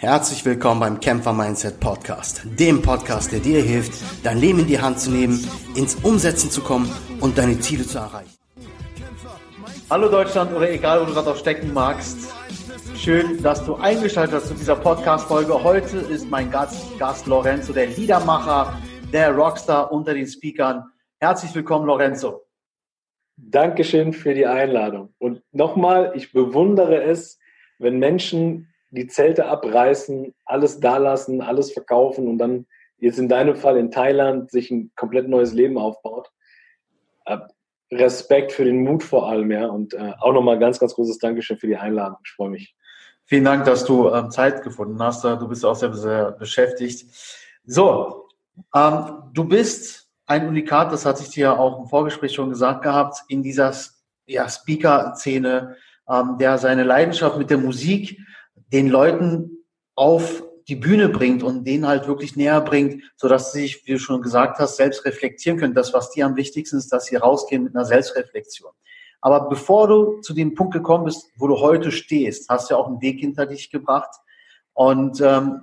Herzlich willkommen beim Kämpfer Mindset Podcast, dem Podcast, der dir hilft, dein Leben in die Hand zu nehmen, ins Umsetzen zu kommen und deine Ziele zu erreichen. Hallo Deutschland oder egal, wo du gerade auch stecken magst. Schön, dass du eingeschaltet hast zu dieser Podcast-Folge. Heute ist mein Gast, Gast Lorenzo, der Liedermacher, der Rockstar unter den Speakern. Herzlich willkommen, Lorenzo. Dankeschön für die Einladung. Und nochmal, ich bewundere es, wenn Menschen die Zelte abreißen, alles da lassen, alles verkaufen und dann jetzt in deinem Fall in Thailand sich ein komplett neues Leben aufbaut. Äh, Respekt für den Mut vor allem, ja. Und äh, auch nochmal ganz, ganz großes Dankeschön für die Einladung. Ich freue mich. Vielen Dank, dass du ähm, Zeit gefunden hast. Du bist auch sehr, sehr beschäftigt. So, ähm, du bist ein Unikat, das hatte ich dir auch im Vorgespräch schon gesagt gehabt, in dieser ja, Speaker-Szene, ähm, der seine Leidenschaft mit der Musik den Leuten auf die Bühne bringt und denen halt wirklich näher bringt, sodass sie sich, wie du schon gesagt hast, selbst reflektieren können. Das, was dir am wichtigsten ist, dass sie rausgehen mit einer Selbstreflexion. Aber bevor du zu dem Punkt gekommen bist, wo du heute stehst, hast du ja auch einen Weg hinter dich gebracht. Und ähm,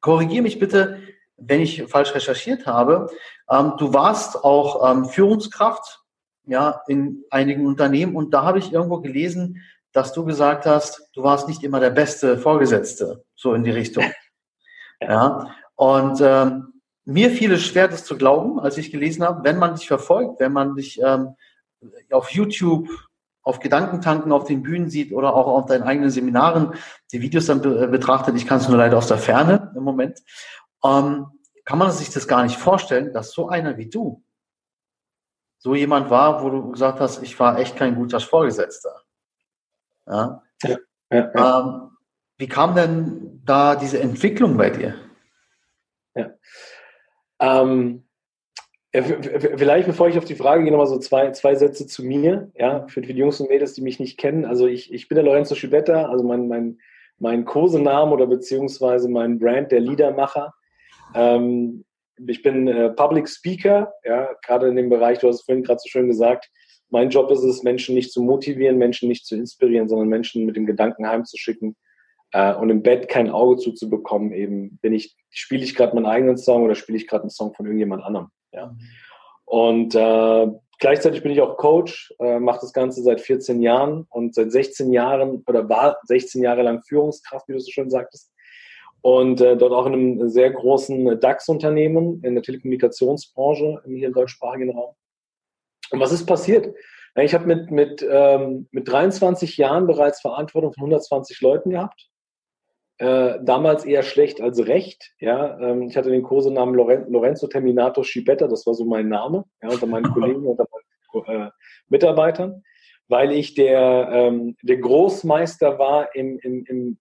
korrigiere mich bitte, wenn ich falsch recherchiert habe. Ähm, du warst auch ähm, Führungskraft ja, in einigen Unternehmen und da habe ich irgendwo gelesen, dass du gesagt hast, du warst nicht immer der beste Vorgesetzte, so in die Richtung. Ja. Und ähm, mir fiel es schwer, das zu glauben, als ich gelesen habe, wenn man dich verfolgt, wenn man dich ähm, auf YouTube, auf Gedankentanken auf den Bühnen sieht oder auch auf deinen eigenen Seminaren die Videos dann be betrachtet, ich kann es nur leider aus der Ferne im Moment, ähm, kann man sich das gar nicht vorstellen, dass so einer wie du so jemand war, wo du gesagt hast, ich war echt kein guter Vorgesetzter. Ja? ja, ja. Ähm, wie kam denn da diese Entwicklung bei dir? Ja. Ähm, vielleicht, bevor ich auf die Frage gehe, nochmal so zwei, zwei Sätze zu mir, ja, für, für die Jungs und Mädels, die mich nicht kennen. Also ich, ich bin der Lorenzo Schibetta, also mein, mein, mein Kosenamen oder beziehungsweise mein Brand, der Liedermacher. Ähm, ich bin äh, Public Speaker, ja, gerade in dem Bereich, du hast es vorhin gerade so schön gesagt, mein Job ist es, Menschen nicht zu motivieren, Menschen nicht zu inspirieren, sondern Menschen mit dem Gedanken heimzuschicken äh, und im Bett kein Auge zuzubekommen. Eben bin ich, spiele ich gerade meinen eigenen Song oder spiele ich gerade einen Song von irgendjemand anderem. Ja. Und äh, gleichzeitig bin ich auch Coach, äh, mache das Ganze seit 14 Jahren und seit 16 Jahren oder war 16 Jahre lang Führungskraft, wie du so schön sagtest. Und äh, dort auch in einem sehr großen DAX-Unternehmen in der Telekommunikationsbranche hier im deutschsprachigen Raum. Und was ist passiert? Ich habe mit, mit, ähm, mit 23 Jahren bereits Verantwortung von 120 Leuten gehabt. Äh, damals eher schlecht als recht. Ja, ähm, ich hatte den Kursenamen Lorenzo Terminato Schibetta, das war so mein Name, ja, unter meinen Kollegen, unter meinen äh, Mitarbeitern, weil ich der, ähm, der Großmeister war im, im, im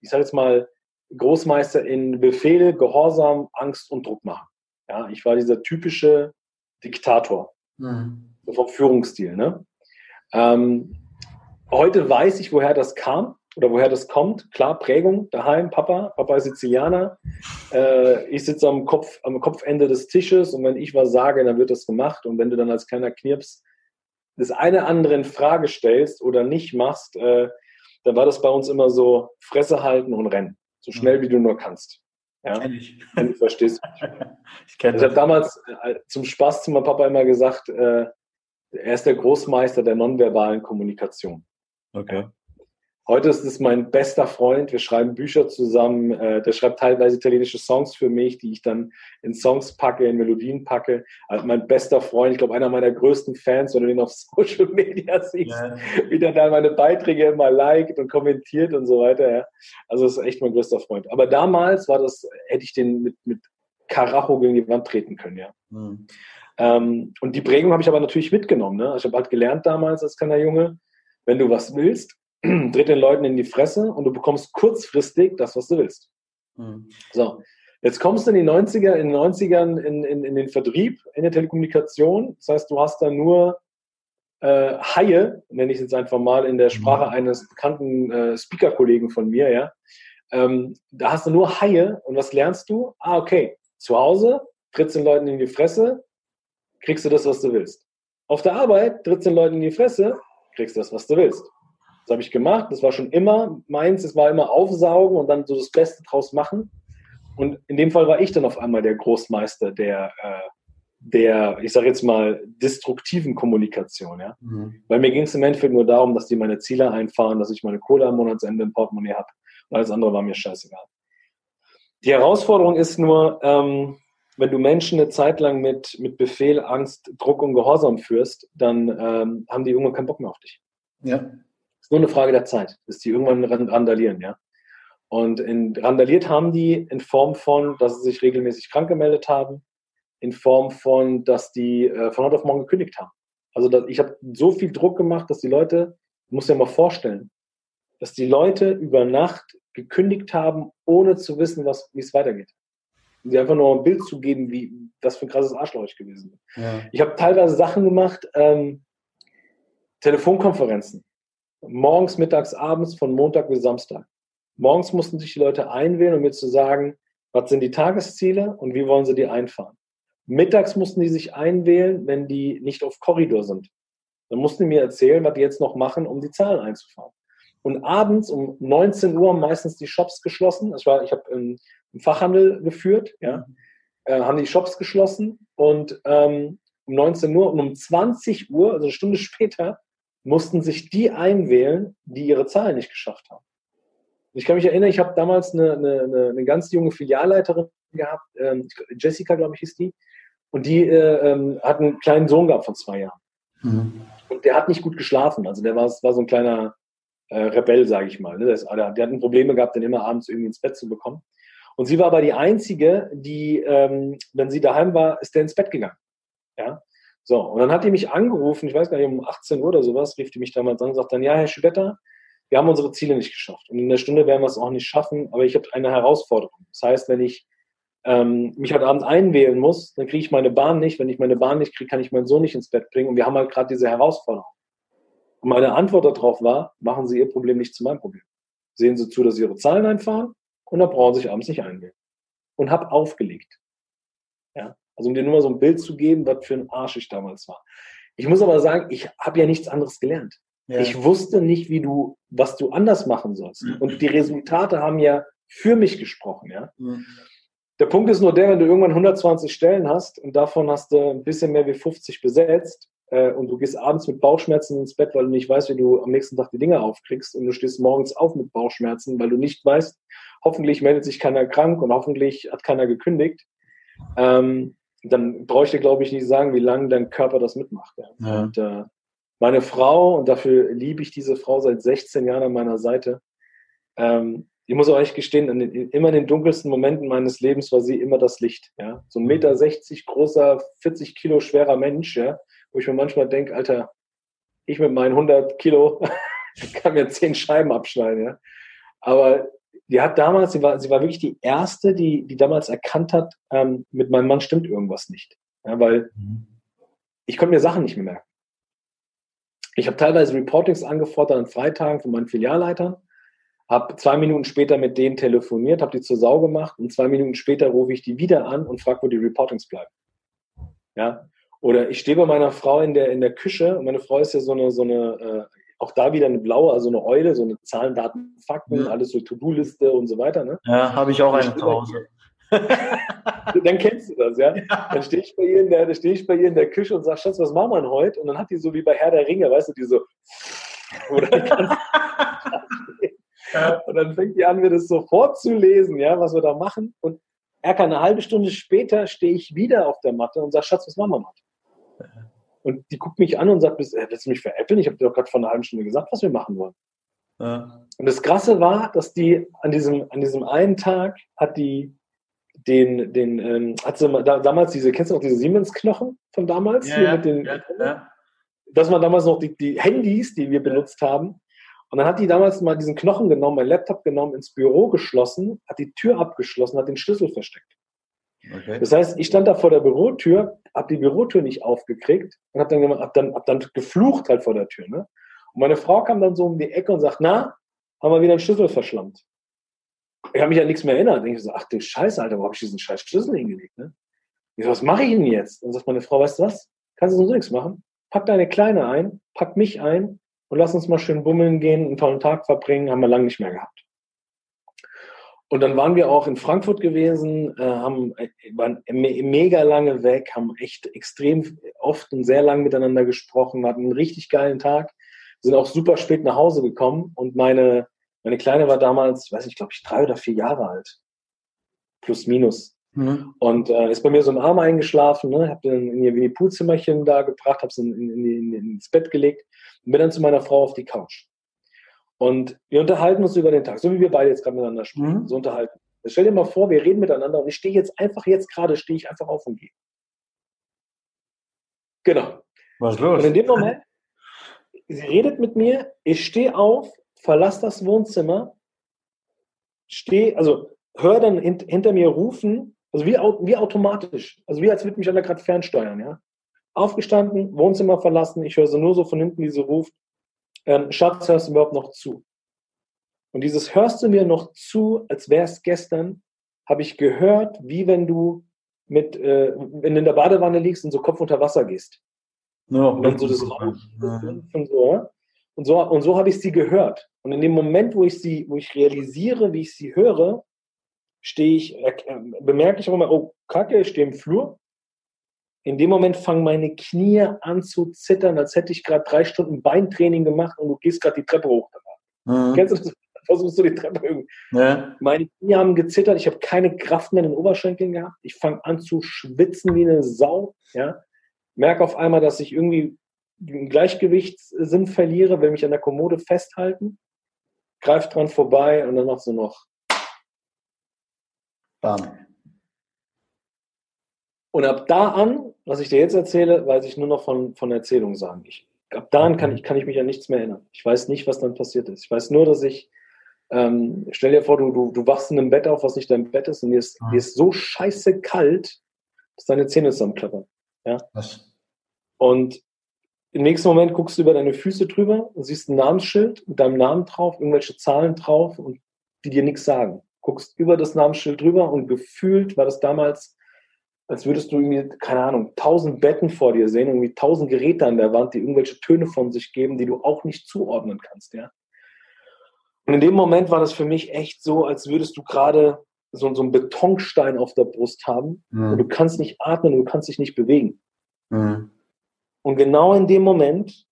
ich sage jetzt mal, Großmeister in Befehl, Gehorsam, Angst und Druck machen. Ja, ich war dieser typische Diktator. Mhm. Vom Führungsstil. Ne? Ähm, heute weiß ich, woher das kam oder woher das kommt. Klar, Prägung daheim, Papa, Papa ist Sizilianer. Äh, ich sitze am, Kopf, am Kopfende des Tisches und wenn ich was sage, dann wird das gemacht. Und wenn du dann als kleiner Knirps das eine andere in Frage stellst oder nicht machst, äh, dann war das bei uns immer so Fresse halten und rennen. So schnell wie du nur kannst. Ja? Kenn ich. Du verstehst. ich kenne Ich habe damals äh, zum Spaß zu meinem Papa immer gesagt, äh, er ist der Großmeister der nonverbalen Kommunikation. Okay. Heute ist es mein bester Freund. Wir schreiben Bücher zusammen. Äh, der schreibt teilweise italienische Songs für mich, die ich dann in Songs packe, in Melodien packe. Also mein bester Freund, ich glaube, einer meiner größten Fans, wenn du ihn auf Social Media siehst, ja. wie der da meine Beiträge immer liked und kommentiert und so weiter. Also das ist echt mein größter Freund. Aber damals war das, hätte ich den mit, mit Karacho gegen die Wand treten können, ja. Mhm. Ähm, und die Prägung habe ich aber natürlich mitgenommen. Ne? Ich habe halt gelernt damals als kleiner Junge, wenn du was willst, tritt den Leuten in die Fresse und du bekommst kurzfristig das, was du willst. Mhm. So, jetzt kommst du in die 90er, in den 90ern in, in, in den Vertrieb, in der Telekommunikation. Das heißt, du hast da nur äh, Haie, nenne ich es jetzt einfach mal in der mhm. Sprache eines bekannten äh, Speaker-Kollegen von mir, ja. Ähm, da hast du nur Haie und was lernst du? Ah, okay, zu Hause trittst den Leuten in die Fresse, kriegst du das, was du willst. Auf der Arbeit trittst den Leuten in die Fresse, kriegst du das, was du willst. Das habe ich gemacht. Das war schon immer meins. Es war immer aufsaugen und dann so das Beste draus machen. Und in dem Fall war ich dann auf einmal der Großmeister der, äh, der ich sage jetzt mal, destruktiven Kommunikation. Ja? Mhm. Weil mir ging es im Endeffekt nur darum, dass die meine Ziele einfahren, dass ich meine Kohle am Monatsende im Portemonnaie habe. Und alles andere war mir scheißegal. Die Herausforderung ist nur, ähm, wenn du Menschen eine Zeit lang mit, mit Befehl, Angst, Druck und Gehorsam führst, dann ähm, haben die irgendwann keinen Bock mehr auf dich. Ja. Ist nur eine Frage der Zeit, bis die irgendwann randalieren, ja. Und in, randaliert haben die in Form von, dass sie sich regelmäßig krank gemeldet haben, in Form von, dass die äh, von heute auf morgen gekündigt haben. Also dass, ich habe so viel Druck gemacht, dass die Leute, muss ja mal vorstellen, dass die Leute über Nacht gekündigt haben, ohne zu wissen, was, wie es weitergeht. Und sie einfach nur ein Bild zu geben, wie das für ein krasses Arschloch ich gewesen bin. Ja. Ich habe teilweise Sachen gemacht, ähm, Telefonkonferenzen. Morgens, mittags, abends, von Montag bis Samstag. Morgens mussten sich die Leute einwählen, um mir zu sagen, was sind die Tagesziele und wie wollen sie die einfahren. Mittags mussten die sich einwählen, wenn die nicht auf Korridor sind. Dann mussten die mir erzählen, was die jetzt noch machen, um die Zahlen einzufahren. Und abends um 19 Uhr haben meistens die Shops geschlossen. Ich, war, ich habe im, im, Fachhandel geführt, ja, äh, haben die Shops geschlossen und ähm, um 19 Uhr und um 20 Uhr, also eine Stunde später, mussten sich die einwählen, die ihre Zahlen nicht geschafft haben. Ich kann mich erinnern, ich habe damals eine, eine, eine, ganz junge Filialleiterin gehabt, ähm, Jessica, glaube ich, hieß die, und die äh, ähm, hat einen kleinen Sohn gehabt von zwei Jahren. Mhm. Und der hat nicht gut geschlafen. Also der war, war so ein kleiner äh, Rebell, sage ich mal. Ne? Das, der, der hat Probleme gehabt, den immer abends irgendwie ins Bett zu bekommen. Und sie war aber die Einzige, die, ähm, wenn sie daheim war, ist der ins Bett gegangen. Ja. So, und dann hat die mich angerufen, ich weiß gar nicht, um 18 Uhr oder sowas, rief die mich damals an und sagt dann, ja, Herr Schübetter, wir haben unsere Ziele nicht geschafft. Und in der Stunde werden wir es auch nicht schaffen, aber ich habe eine Herausforderung. Das heißt, wenn ich ähm, mich heute Abend einwählen muss, dann kriege ich meine Bahn nicht. Wenn ich meine Bahn nicht kriege, kann ich meinen Sohn nicht ins Bett bringen. Und wir haben halt gerade diese Herausforderung. Und meine Antwort darauf war, machen Sie Ihr Problem nicht zu meinem Problem. Sehen Sie zu, dass Sie Ihre Zahlen einfahren und dann brauchen Sie sich abends nicht einwählen. Und habe aufgelegt. Also um dir nur mal so ein Bild zu geben, was für ein Arsch ich damals war. Ich muss aber sagen, ich habe ja nichts anderes gelernt. Ja. Ich wusste nicht, wie du, was du anders machen sollst. Mhm. Und die Resultate haben ja für mich gesprochen. Ja? Mhm. Der Punkt ist nur der, wenn du irgendwann 120 Stellen hast und davon hast du ein bisschen mehr wie 50 besetzt äh, und du gehst abends mit Bauchschmerzen ins Bett, weil du nicht weißt, wie du am nächsten Tag die Dinge aufkriegst und du stehst morgens auf mit Bauchschmerzen, weil du nicht weißt, hoffentlich meldet sich keiner krank und hoffentlich hat keiner gekündigt, ähm, dann brauche ich dir, glaube ich, nicht sagen, wie lange dein Körper das mitmacht. Ja. Und äh, meine Frau, und dafür liebe ich diese Frau seit 16 Jahren an meiner Seite, ähm, ich muss auch echt gestehen, in den, immer in den dunkelsten Momenten meines Lebens war sie immer das Licht. Ja? So ein Meter 60 großer, 40 Kilo schwerer Mensch, ja? wo ich mir manchmal denke, Alter, ich mit meinen 100 Kilo kann mir 10 Scheiben abschneiden. Ja? Aber die hat damals, sie war, sie war wirklich die erste, die, die damals erkannt hat, ähm, mit meinem Mann stimmt irgendwas nicht. Ja, weil mhm. ich konnte mir Sachen nicht mehr merken. Ich habe teilweise Reportings angefordert an Freitagen von meinen Filialleitern habe zwei Minuten später mit denen telefoniert, habe die zur Sau gemacht und zwei Minuten später rufe ich die wieder an und frage, wo die Reportings bleiben. Ja. Oder ich stehe bei meiner Frau in der, in der Küche und meine Frau ist ja so eine, so eine äh, auch da wieder eine blaue, also eine Eule, so eine Zahlen, Daten, Fakten, mhm. alles so To-Do-Liste und so weiter. Ne? Ja, habe ich auch eine zu Hause. dann kennst du das, ja. Dann stehe ich bei ihr in der, stehe ich bei ihr in der Küche und sage, Schatz, was machen wir denn heute? Und dann hat die so wie bei Herr der Ringe, weißt du, die so, Und dann fängt die an, mir das so vorzulesen, ja, was wir da machen. Und Erka, eine halbe Stunde später stehe ich wieder auf der Matte und sage, Schatz, was machen wir mal? Und die guckt mich an und sagt, äh, willst du mich veräppeln? Ich habe dir doch gerade vor einer halben Stunde gesagt, was wir machen wollen. Ja. Und das Krasse war, dass die an diesem, an diesem einen Tag hat die den, den, ähm, hat sie da, damals diese, kennst du noch diese Siemens-Knochen von damals? Ja, ja, mit den, ja, Das waren damals noch die, die Handys, die wir benutzt haben. Und dann hat die damals mal diesen Knochen genommen, mein Laptop genommen, ins Büro geschlossen, hat die Tür abgeschlossen, hat den Schlüssel versteckt. Okay. Das heißt, ich stand da vor der Bürotür, habe die Bürotür nicht aufgekriegt und habe dann, hab dann, hab dann geflucht halt vor der Tür. Ne? Und meine Frau kam dann so um die Ecke und sagt, na, haben wir wieder einen Schlüssel verschlammt. Ich habe mich an nichts mehr erinnert. Ich so, ach du Scheiße, Alter, wo habe ich diesen scheiß Schlüssel hingelegt? Ne? Ich so, was mache ich denn jetzt? Und sagt meine Frau, weißt du was? Kannst du so nichts machen? Pack deine Kleine ein, pack mich ein und lass uns mal schön bummeln gehen, einen tollen Tag verbringen, haben wir lange nicht mehr gehabt. Und dann waren wir auch in Frankfurt gewesen, äh, haben, äh, waren me mega lange weg, haben echt extrem oft und sehr lang miteinander gesprochen, hatten einen richtig geilen Tag, sind auch super spät nach Hause gekommen und meine, meine Kleine war damals, weiß ich, glaube ich, drei oder vier Jahre alt. Plus, minus. Mhm. Und äh, ist bei mir so im Arm eingeschlafen, ne? hab dann in ihr Winnie-Pooh-Zimmerchen da gebracht, hab's in, in, in, ins Bett gelegt und bin dann zu meiner Frau auf die Couch. Und wir unterhalten uns über den Tag, so wie wir beide jetzt gerade miteinander sprechen, mhm. so unterhalten. Stell dir mal vor, wir reden miteinander und ich stehe jetzt einfach, jetzt gerade stehe ich einfach auf und gehe. Genau. Was ist los? Und in dem Moment, sie redet mit mir, ich stehe auf, verlasse das Wohnzimmer, stehe, also höre dann hint, hinter mir rufen, also wie, wie automatisch, also wie als würde mich einer gerade fernsteuern, ja. Aufgestanden, Wohnzimmer verlassen, ich höre sie nur so von hinten, wie sie ruft, ähm, Schatz, hörst du überhaupt noch zu? Und dieses hörst du mir noch zu, als wäre es gestern, habe ich gehört, wie wenn du mit, äh, wenn du in der Badewanne liegst und so Kopf unter Wasser gehst. Ja, und dann so das Raum und so. Und so, und so habe ich sie gehört. Und in dem Moment, wo ich sie, wo ich realisiere, wie ich sie höre, stehe ich, äh, bemerke ich auch immer, oh, Kacke, ich stehe im Flur. In dem Moment fangen meine Knie an zu zittern, als hätte ich gerade drei Stunden Beintraining gemacht und du gehst gerade die Treppe hoch. Mhm. Kennst du das? Versuchst du die Treppe irgendwie. Ja. Meine Knie haben gezittert, ich habe keine Kraft mehr in den Oberschenkeln gehabt. Ich fange an zu schwitzen wie eine Sau. Ja? Merke auf einmal, dass ich irgendwie den Gleichgewichtssinn verliere, will mich an der Kommode festhalten, greift dran vorbei und dann machst du noch Bam. Und ab da an, was ich dir jetzt erzähle, weiß ich nur noch von, von Erzählungen sagen. Ich, ab da an kann ich, kann ich mich an nichts mehr erinnern. Ich weiß nicht, was dann passiert ist. Ich weiß nur, dass ich, ähm, stell dir vor, du, du, du wachst in einem Bett auf, was nicht dein Bett ist, und dir ist, mhm. dir ist so scheiße kalt, dass deine Zähne zusammenklappern. Ja? Was? Und im nächsten Moment guckst du über deine Füße drüber und siehst ein Namensschild mit deinem Namen drauf, irgendwelche Zahlen drauf und die dir nichts sagen guckst über das Namensschild drüber und gefühlt war das damals, als würdest du irgendwie, keine Ahnung, tausend Betten vor dir sehen, irgendwie tausend Geräte an der Wand, die irgendwelche Töne von sich geben, die du auch nicht zuordnen kannst, ja. Und in dem Moment war das für mich echt so, als würdest du gerade so, so einen Betonstein auf der Brust haben mhm. und du kannst nicht atmen du kannst dich nicht bewegen. Mhm. Und genau in dem Moment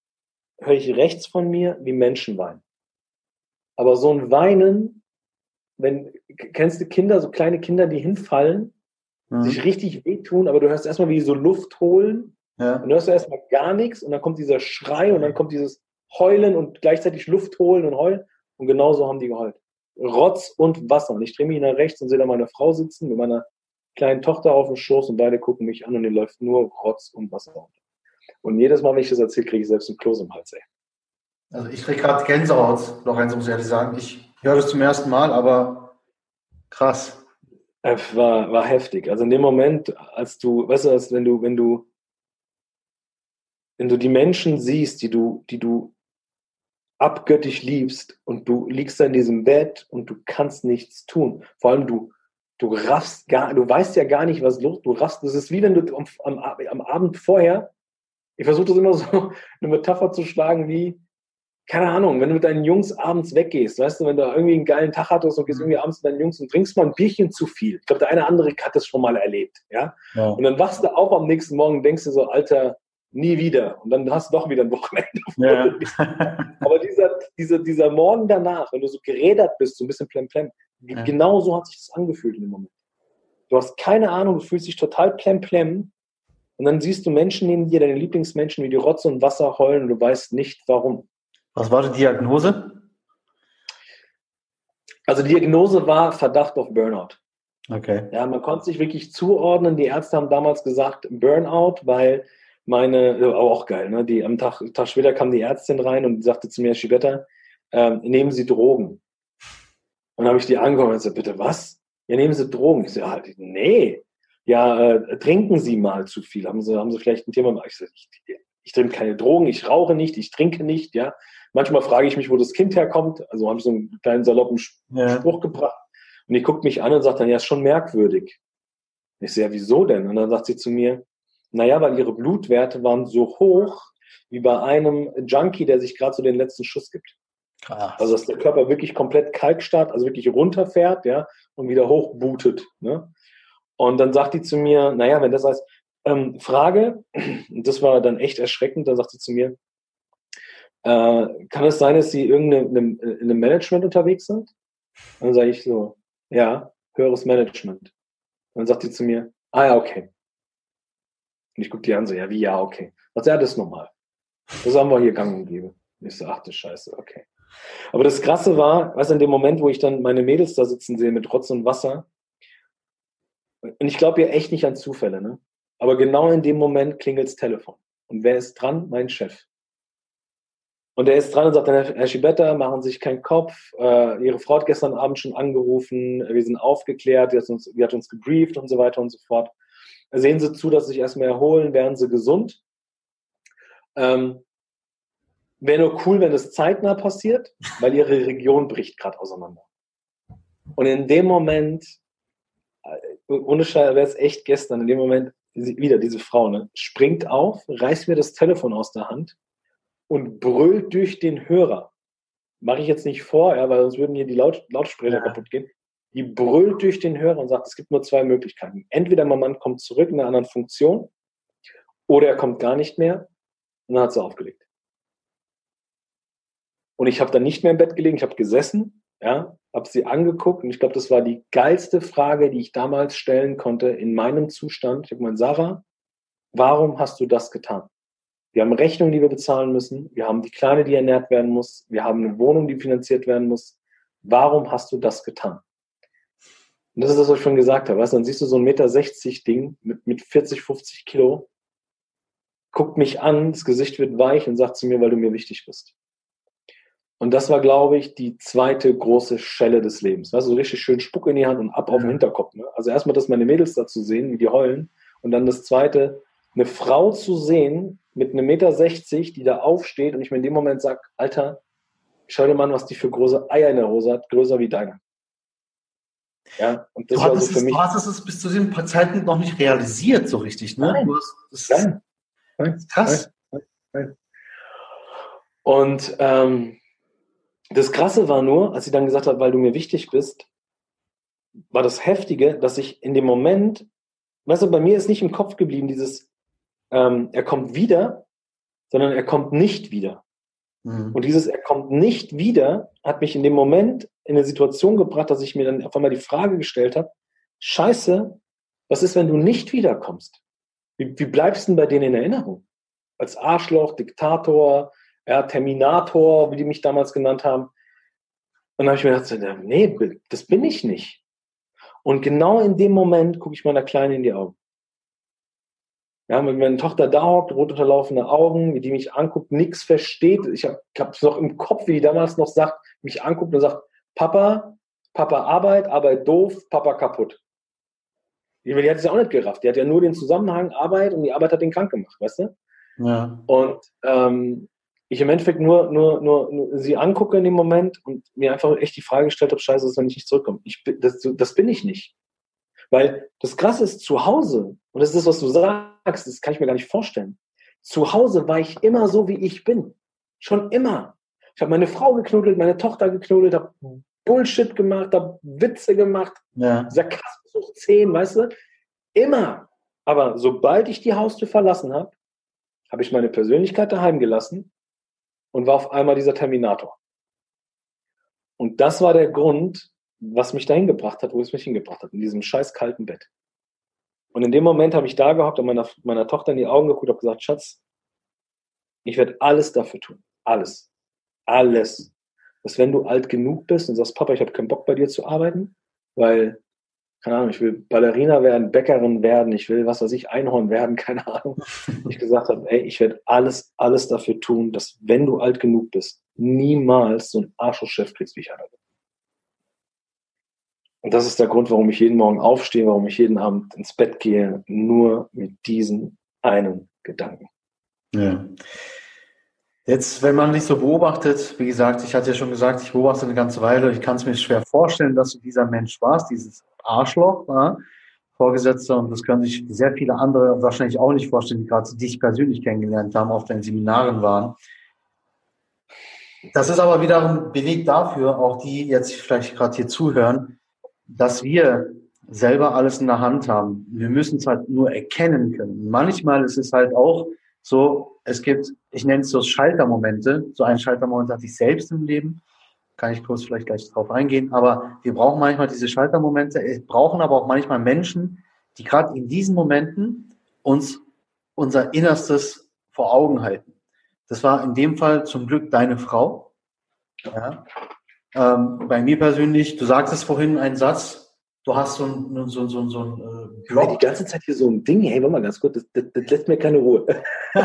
höre ich rechts von mir, wie Menschen weinen. Aber so ein Weinen, wenn, kennst du Kinder, so kleine Kinder, die hinfallen, mhm. sich richtig wehtun, aber du hörst erstmal, wie die so Luft holen. Ja. Und dann hörst du erstmal gar nichts und dann kommt dieser Schrei und dann kommt dieses Heulen und gleichzeitig Luft holen und heulen. Und genauso haben die geheult. Rotz und Wasser. Und ich drehe mich nach rechts und sehe da meine Frau sitzen mit meiner kleinen Tochter auf dem Schoß und beide gucken mich an und ihr läuft nur Rotz und Wasser runter. Und jedes Mal, wenn ich das erzähle, kriege ich selbst einen Kloß im Hals, ey. Also ich kriege gerade Gänsehaut, Lorenzo, muss ich ehrlich sagen. Ich höre das zum ersten Mal, aber krass. War, war heftig. Also in dem Moment, als du, weißt du, als wenn du, wenn du, wenn du die Menschen siehst, die du, die du abgöttisch liebst und du liegst da in diesem Bett und du kannst nichts tun. Vor allem du, du raffst gar, du weißt ja gar nicht, was los, du raffst, das ist wie wenn du am, am, am Abend vorher, ich versuche das immer so eine Metapher zu schlagen wie, keine Ahnung, wenn du mit deinen Jungs abends weggehst, weißt du, wenn du irgendwie einen geilen Tag hattest und gehst mhm. irgendwie abends mit deinen Jungs und trinkst mal ein Bierchen zu viel. Ich glaube, der eine andere hat das schon mal erlebt, ja? ja? Und dann wachst du auf am nächsten Morgen und denkst dir so, Alter, nie wieder. Und dann hast du doch wieder ein Wochenende. Ja. Aber dieser, dieser, dieser Morgen danach, wenn du so gerädert bist, so ein bisschen plemplem, ja. genau so hat sich das angefühlt in dem Moment. Du hast keine Ahnung, du fühlst dich total plemplem und dann siehst du Menschen neben dir, deine Lieblingsmenschen, wie die Rotze und Wasser heulen und du weißt nicht, warum. Was war die Diagnose? Also die Diagnose war Verdacht auf Burnout. Okay. Ja, man konnte sich wirklich zuordnen. Die Ärzte haben damals gesagt Burnout, weil meine, aber auch geil, ne? Die am Tag, Tag später kam die Ärztin rein und sagte zu mir, Schibetta, äh, nehmen Sie Drogen. Und dann habe ich die angekommen und gesagt, bitte was? Ja, nehmen Sie Drogen. Ich so, ja, nee. Ja, äh, trinken Sie mal zu viel. Haben Sie, haben Sie vielleicht ein Thema? Ich so, ich, ich trinke keine Drogen, ich rauche nicht, ich trinke nicht, ja. Manchmal frage ich mich, wo das Kind herkommt. Also habe ich so einen kleinen saloppen ja. Spruch gebracht. Und die guckt mich an und sagt dann, ja, ist schon merkwürdig. Ich sehe, ja, wieso denn? Und dann sagt sie zu mir, naja, weil ihre Blutwerte waren so hoch, wie bei einem Junkie, der sich gerade so den letzten Schuss gibt. Krass. Also dass der Körper wirklich komplett kalkstarrt, also wirklich runterfährt, ja, und wieder hochbootet. Ne? Und dann sagt die zu mir, naja, wenn das heißt, ähm, Frage, das war dann echt erschreckend, dann sagt sie zu mir, äh, kann es sein, dass Sie irgendeine, in einem Management unterwegs sind? Und dann sage ich so, ja, höheres Management. Und dann sagt sie zu mir, ah ja, okay. Und ich gucke die an, so, ja, wie ja, okay. Was ja, das ist normal. Das haben wir hier gang und gäbe. Und ich so, ach du Scheiße, okay. Aber das Krasse war, du, in dem Moment, wo ich dann meine Mädels da sitzen sehe mit Rotz und Wasser, und ich glaube ja echt nicht an Zufälle, ne? Aber genau in dem Moment klingelt das Telefon. Und wer ist dran? Mein Chef. Und er ist dran und sagt dann, Herr Schibetta, machen Sie sich keinen Kopf. Äh, Ihre Frau hat gestern Abend schon angerufen. Wir sind aufgeklärt. Die hat uns, die hat uns gebrieft und so weiter und so fort. Sehen Sie zu, dass Sie sich erstmal erholen. Werden Sie gesund. Ähm, Wäre nur cool, wenn es zeitnah passiert, weil Ihre Region bricht gerade auseinander. Und in dem Moment, äh, ohne Scheiß, wäre es echt gestern, in dem Moment, wieder diese Frau, ne, springt auf, reißt mir das Telefon aus der Hand und brüllt durch den Hörer. Mache ich jetzt nicht vor, ja, weil sonst würden hier die Laut Lautsprecher ja. kaputt gehen. Die brüllt durch den Hörer und sagt, es gibt nur zwei Möglichkeiten. Entweder mein Mann kommt zurück in einer anderen Funktion oder er kommt gar nicht mehr und dann hat sie aufgelegt. Und ich habe dann nicht mehr im Bett gelegen, ich habe gesessen, ja, habe sie angeguckt und ich glaube, das war die geilste Frage, die ich damals stellen konnte in meinem Zustand. Ich habe gemeint, Sarah, warum hast du das getan? Wir haben Rechnungen, die wir bezahlen müssen. Wir haben die Kleine, die ernährt werden muss. Wir haben eine Wohnung, die finanziert werden muss. Warum hast du das getan? Und das ist das, was ich schon gesagt habe. Weißt, dann siehst du so ein Meter 60 Ding mit, mit 40, 50 Kilo, guckt mich an, das Gesicht wird weich und sagt zu mir, weil du mir wichtig bist. Und das war, glaube ich, die zweite große Schelle des Lebens. Weißt du, so richtig schön Spuck in die Hand und ab auf den Hinterkopf. Ne? Also erstmal, dass meine Mädels dazu sehen, wie die heulen. Und dann das zweite, eine Frau zu sehen, mit einem Meter 60, die da aufsteht und ich mir in dem Moment sage, Alter, schau dir mal an, was die für große Eier in der Hose hat, größer wie deine. Ja, und das du, war so für es, mich, du hast es bis zu dem Zeitpunkt noch nicht realisiert, so richtig, ne? Nein, das nein, nein, krass. Nein, nein. Und ähm, das Krasse war nur, als sie dann gesagt hat, weil du mir wichtig bist, war das Heftige, dass ich in dem Moment, weißt du, bei mir ist nicht im Kopf geblieben, dieses, ähm, er kommt wieder, sondern er kommt nicht wieder. Mhm. Und dieses er kommt nicht wieder hat mich in dem Moment in eine Situation gebracht, dass ich mir dann auf einmal die Frage gestellt habe, scheiße, was ist, wenn du nicht wiederkommst? Wie, wie bleibst du denn bei denen in Erinnerung? Als Arschloch, Diktator, ja, Terminator, wie die mich damals genannt haben. Und dann habe ich mir gedacht, nee, das bin ich nicht. Und genau in dem Moment gucke ich meiner Kleinen in die Augen. Ja, wenn meine Tochter da hockt, rot unterlaufene Augen, wie die mich anguckt, nichts versteht. Ich habe es noch im Kopf, wie die damals noch sagt, mich anguckt und sagt, Papa, Papa Arbeit, Arbeit doof, Papa kaputt. Die, die hat es ja auch nicht gerafft. Die hat ja nur den Zusammenhang Arbeit und die Arbeit hat den krank gemacht, weißt du? Ja. Und ähm, ich im Endeffekt nur, nur, nur, nur, sie angucke in dem Moment und mir einfach echt die Frage gestellt habe, scheiße, dass wenn ich nicht zurückkomme. Ich, das, das bin ich nicht. Weil das Krasse ist, zu Hause, und das ist das, was du sagst, das kann ich mir gar nicht vorstellen. Zu Hause war ich immer so, wie ich bin. Schon immer. Ich habe meine Frau geknuddelt, meine Tochter geknuddelt, habe Bullshit gemacht, habe Witze gemacht, ja. Sarkasmus hoch 10, weißt du? Immer. Aber sobald ich die Haustür verlassen habe, habe ich meine Persönlichkeit daheim gelassen und war auf einmal dieser Terminator. Und das war der Grund, was mich dahin gebracht hat, wo es mich hingebracht hat, in diesem scheiß kalten Bett. Und in dem Moment habe ich da gehockt und meiner, meiner Tochter in die Augen geguckt und habe gesagt, Schatz, ich werde alles dafür tun. Alles. Alles. Dass wenn du alt genug bist und sagst, Papa, ich habe keinen Bock bei dir zu arbeiten, weil, keine Ahnung, ich will Ballerina werden, Bäckerin werden, ich will, was weiß ich, Einhorn werden, keine Ahnung. ich gesagt habe, ey, ich werde alles, alles dafür tun, dass wenn du alt genug bist, niemals so ein Arschlochchef kriegst, wie ich bin. Und das ist der Grund, warum ich jeden Morgen aufstehe, warum ich jeden Abend ins Bett gehe, nur mit diesen einen Gedanken. Ja. Jetzt, wenn man dich so beobachtet, wie gesagt, ich hatte ja schon gesagt, ich beobachte eine ganze Weile, ich kann es mir schwer vorstellen, dass du dieser Mensch warst, dieses Arschloch. Ja? Vorgesetzter und das können sich sehr viele andere wahrscheinlich auch nicht vorstellen, die gerade dich persönlich kennengelernt haben, auf deinen Seminaren waren. Das ist aber wiederum Beleg dafür, auch die jetzt vielleicht gerade hier zuhören, dass wir selber alles in der Hand haben. Wir müssen es halt nur erkennen können. Manchmal ist es halt auch so, es gibt, ich nenne es so Schaltermomente. So ein Schaltermoment hatte ich selbst im Leben. Kann ich kurz vielleicht gleich drauf eingehen. Aber wir brauchen manchmal diese Schaltermomente, wir brauchen aber auch manchmal Menschen, die gerade in diesen Momenten uns unser Innerstes vor Augen halten. Das war in dem Fall zum Glück deine Frau. Ja. Ähm, bei mir persönlich, du sagtest vorhin einen Satz, du hast so ein, so, so, so ein äh, Blog. Die ganze Zeit hier so ein Ding, hey, warte mal ganz kurz, das, das, das lässt mir keine Ruhe.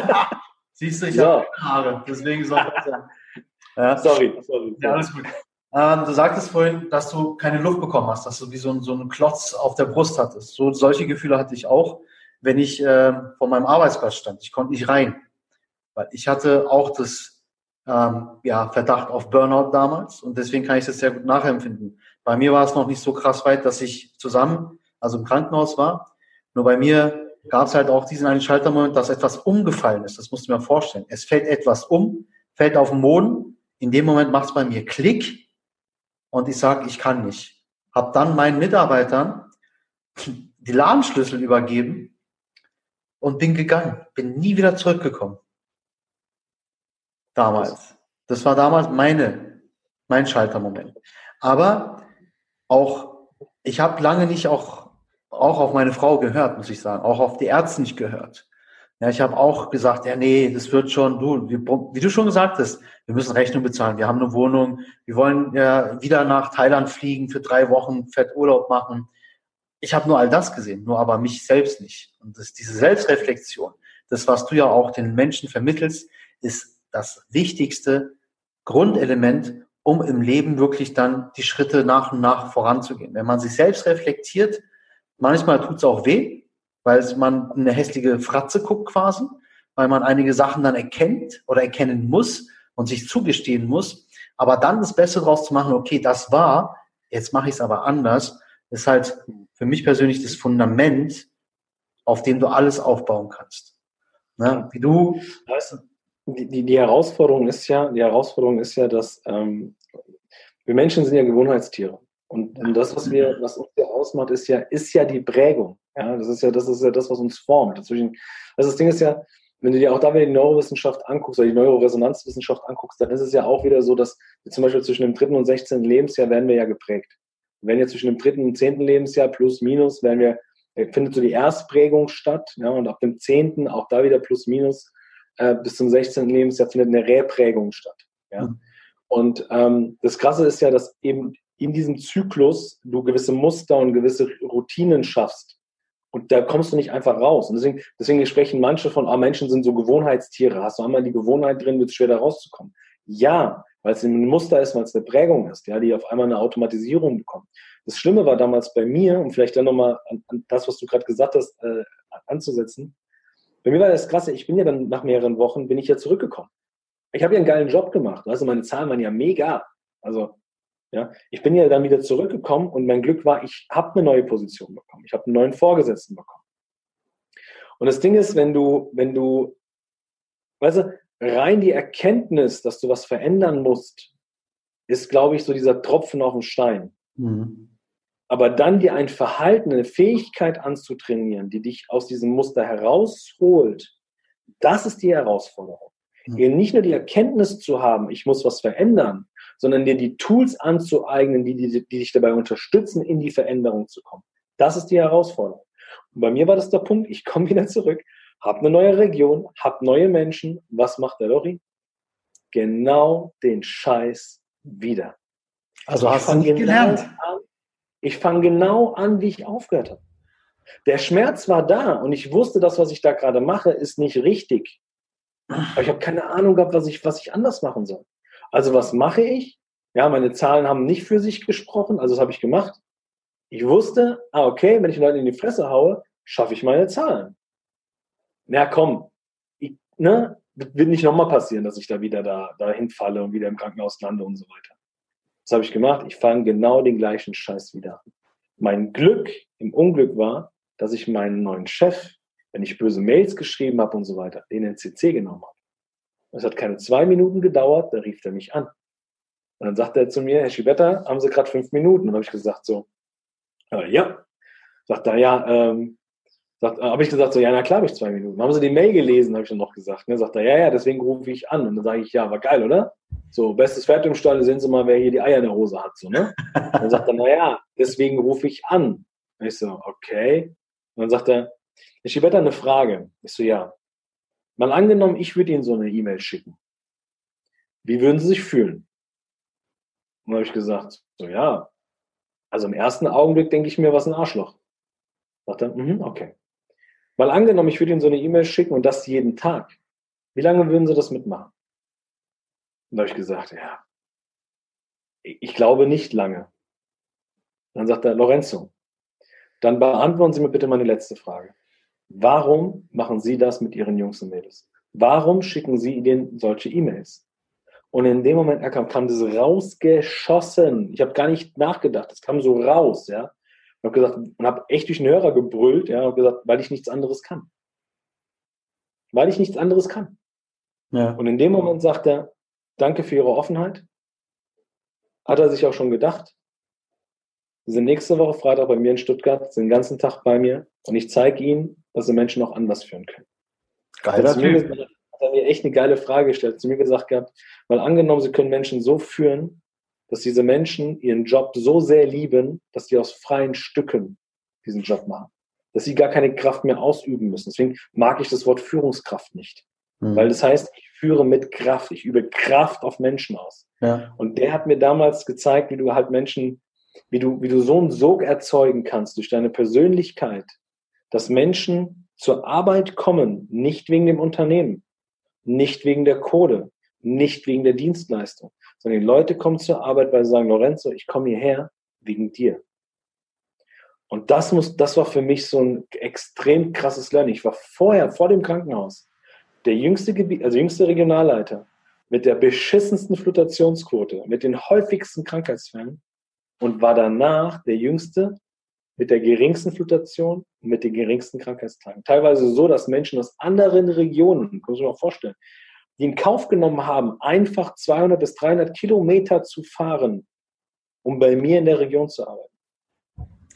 Siehst du, ich so. habe Haare, deswegen soll ich ja. Sorry, sorry. Ja, alles gut. Ähm, du sagtest vorhin, dass du keine Luft bekommen hast, dass du wie so ein, so einen Klotz auf der Brust hattest. So, solche Gefühle hatte ich auch, wenn ich äh, vor meinem Arbeitsplatz stand. Ich konnte nicht rein, weil ich hatte auch das ähm, ja, Verdacht auf Burnout damals und deswegen kann ich das sehr gut nachempfinden. Bei mir war es noch nicht so krass weit, dass ich zusammen, also im Krankenhaus war. Nur bei mir gab es halt auch diesen einen Schaltermoment, dass etwas umgefallen ist. Das musst du mir vorstellen. Es fällt etwas um, fällt auf den Boden. In dem Moment macht es bei mir Klick und ich sage, ich kann nicht. Hab dann meinen Mitarbeitern die Ladenschlüssel übergeben und bin gegangen. Bin nie wieder zurückgekommen. Damals. Das war damals meine, mein Schaltermoment. Aber auch, ich habe lange nicht auch, auch auf meine Frau gehört, muss ich sagen, auch auf die Ärzte nicht gehört. Ja, ich habe auch gesagt, ja, nee, das wird schon, du, wie, wie du schon gesagt hast, wir müssen Rechnung bezahlen, wir haben eine Wohnung, wir wollen ja wieder nach Thailand fliegen für drei Wochen, fett Urlaub machen. Ich habe nur all das gesehen, nur aber mich selbst nicht. Und das, diese Selbstreflexion, das, was du ja auch den Menschen vermittelst, ist das wichtigste Grundelement, um im Leben wirklich dann die Schritte nach und nach voranzugehen. Wenn man sich selbst reflektiert, manchmal tut es auch weh, weil man eine hässliche Fratze guckt quasi, weil man einige Sachen dann erkennt oder erkennen muss und sich zugestehen muss. Aber dann das Beste draus zu machen, okay, das war, jetzt mache ich es aber anders, ist halt für mich persönlich das Fundament, auf dem du alles aufbauen kannst. Ne? Wie du, weißt du, die, die, Herausforderung ist ja, die Herausforderung ist ja, dass ähm, wir Menschen sind ja Gewohnheitstiere. Und, und das, was wir, was uns ja ausmacht, ist ja, ist ja die Prägung. Ja, das ist ja, das ist ja das, was uns formt. Dazwischen, also das Ding ist ja, wenn du dir auch da wieder die Neurowissenschaft anguckst oder die Neuroresonanzwissenschaft anguckst, dann ist es ja auch wieder so, dass zum Beispiel zwischen dem dritten und sechzehnten Lebensjahr werden wir ja geprägt. Wenn ja zwischen dem dritten und zehnten Lebensjahr plus minus werden wir, findet so die Erstprägung statt, ja, und ab dem zehnten auch da wieder plus minus äh, bis zum sechzehnten Lebensjahr findet eine Reprägung statt. Ja. Mhm. Und ähm, das Krasse ist ja, dass eben in diesem Zyklus du gewisse Muster und gewisse Routinen schaffst. Und da kommst du nicht einfach raus. Und deswegen, deswegen sprechen manche von, ah, Menschen sind so Gewohnheitstiere. Hast du einmal die Gewohnheit drin, wird es schwer da rauszukommen. Ja, weil es ein Muster ist, weil es eine Prägung ist, ja, die auf einmal eine Automatisierung bekommt. Das Schlimme war damals bei mir, um vielleicht dann nochmal an, an das, was du gerade gesagt hast, äh, anzusetzen. Bei mir war das krasse, ich bin ja dann nach mehreren Wochen, bin ich ja zurückgekommen. Ich habe ja einen geilen Job gemacht. Also meine Zahlen waren ja mega. Also ja, ich bin ja dann wieder zurückgekommen und mein Glück war, ich habe eine neue Position bekommen. Ich habe einen neuen Vorgesetzten bekommen. Und das Ding ist, wenn du, wenn du, weißt du, rein die Erkenntnis, dass du was verändern musst, ist, glaube ich, so dieser Tropfen auf dem Stein. Mhm. Aber dann dir ein Verhalten, eine Fähigkeit anzutrainieren, die dich aus diesem Muster herausholt, das ist die Herausforderung. Mhm. Nicht nur die Erkenntnis zu haben, ich muss was verändern, sondern dir die Tools anzueignen, die, die, die dich dabei unterstützen, in die Veränderung zu kommen. Das ist die Herausforderung. Und bei mir war das der Punkt, ich komme wieder zurück, habe eine neue Region, habe neue Menschen. Was macht der Lori? Genau den Scheiß wieder. Also hast du nicht genau gelernt. Ich fange genau an, wie ich aufgehört habe. Der Schmerz war da und ich wusste, das, was ich da gerade mache, ist nicht richtig. Aber ich habe keine Ahnung gehabt, was ich, was ich anders machen soll. Also was mache ich? Ja, meine Zahlen haben nicht für sich gesprochen, also das habe ich gemacht. Ich wusste, ah, okay, wenn ich Leute in die Fresse haue, schaffe ich meine Zahlen. Na komm, ich, ne, wird nicht nochmal passieren, dass ich da wieder da, da hinfalle und wieder im Krankenhaus lande und so weiter. Das habe ich gemacht. Ich fange genau den gleichen Scheiß wieder an. Mein Glück im Unglück war, dass ich meinen neuen Chef, wenn ich böse Mails geschrieben habe und so weiter, den in CC genommen habe. Es hat keine zwei Minuten gedauert, da rief er mich an. Und dann sagte er zu mir, Herr Schibetta, haben Sie gerade fünf Minuten? Und dann habe ich gesagt so, äh, ja. Sagt er, ja, ähm, äh, habe ich gesagt so, ja, na klar habe ich zwei Minuten. Haben Sie die Mail gelesen, habe ich dann noch gesagt. Ne? Sagt er, ja, ja, deswegen rufe ich an. Und dann sage ich, ja, war geil, oder? So, bestes Pferd im Stall, sehen Sie mal, wer hier die Eier in der Hose hat. So, ne? dann sagt er, na ja, deswegen rufe ich an. Und ich so, okay. Und dann sagt er, Herr Schibetta, eine Frage. Ich so, ja. Mal angenommen, ich würde Ihnen so eine E-Mail schicken. Wie würden Sie sich fühlen? Und dann habe ich gesagt, so ja. Also im ersten Augenblick denke ich mir, was ein Arschloch. Sagt er, mm, okay. Mal angenommen, ich würde Ihnen so eine E-Mail schicken und das jeden Tag. Wie lange würden Sie das mitmachen? Und da habe ich gesagt, ja, ich glaube nicht lange. Dann sagt er, Lorenzo, dann beantworten Sie mir bitte meine letzte Frage. Warum machen Sie das mit Ihren Jungs und Mädels? Warum schicken Sie ihnen solche E-Mails? Und in dem Moment kam, kam das rausgeschossen. Ich habe gar nicht nachgedacht. Es kam so raus, ja. Und habe gesagt und habe echt durch den Hörer gebrüllt, ja, und gesagt, weil ich nichts anderes kann. Weil ich nichts anderes kann. Ja. Und in dem Moment sagt er, danke für Ihre Offenheit. Hat er sich auch schon gedacht. Sie sind nächste Woche Freitag bei mir in Stuttgart, sind den ganzen Tag bei mir und ich zeige Ihnen, dass Sie Menschen auch anders führen können. Geiler Typ. Hat er mir echt eine geile Frage gestellt, zu mir gesagt gehabt, weil angenommen, Sie können Menschen so führen, dass diese Menschen ihren Job so sehr lieben, dass sie aus freien Stücken diesen Job machen. Dass sie gar keine Kraft mehr ausüben müssen. Deswegen mag ich das Wort Führungskraft nicht. Mhm. Weil das heißt, ich führe mit Kraft, ich übe Kraft auf Menschen aus. Ja. Und der hat mir damals gezeigt, wie du halt Menschen wie du, wie du so einen Sog erzeugen kannst durch deine Persönlichkeit, dass Menschen zur Arbeit kommen, nicht wegen dem Unternehmen, nicht wegen der Kohle, nicht wegen der Dienstleistung, sondern die Leute kommen zur Arbeit, weil sie sagen, Lorenzo, ich komme hierher wegen dir. Und das muss, das war für mich so ein extrem krasses Lernen. Ich war vorher, vor dem Krankenhaus, der jüngste Gebiet, also jüngste Regionalleiter mit der beschissensten Flutationsquote, mit den häufigsten Krankheitsfällen und war danach der Jüngste mit der geringsten Flutation und mit den geringsten Krankheitstagen. Teilweise so, dass Menschen aus anderen Regionen, kann man sich mal vorstellen, die in Kauf genommen haben, einfach 200 bis 300 Kilometer zu fahren, um bei mir in der Region zu arbeiten.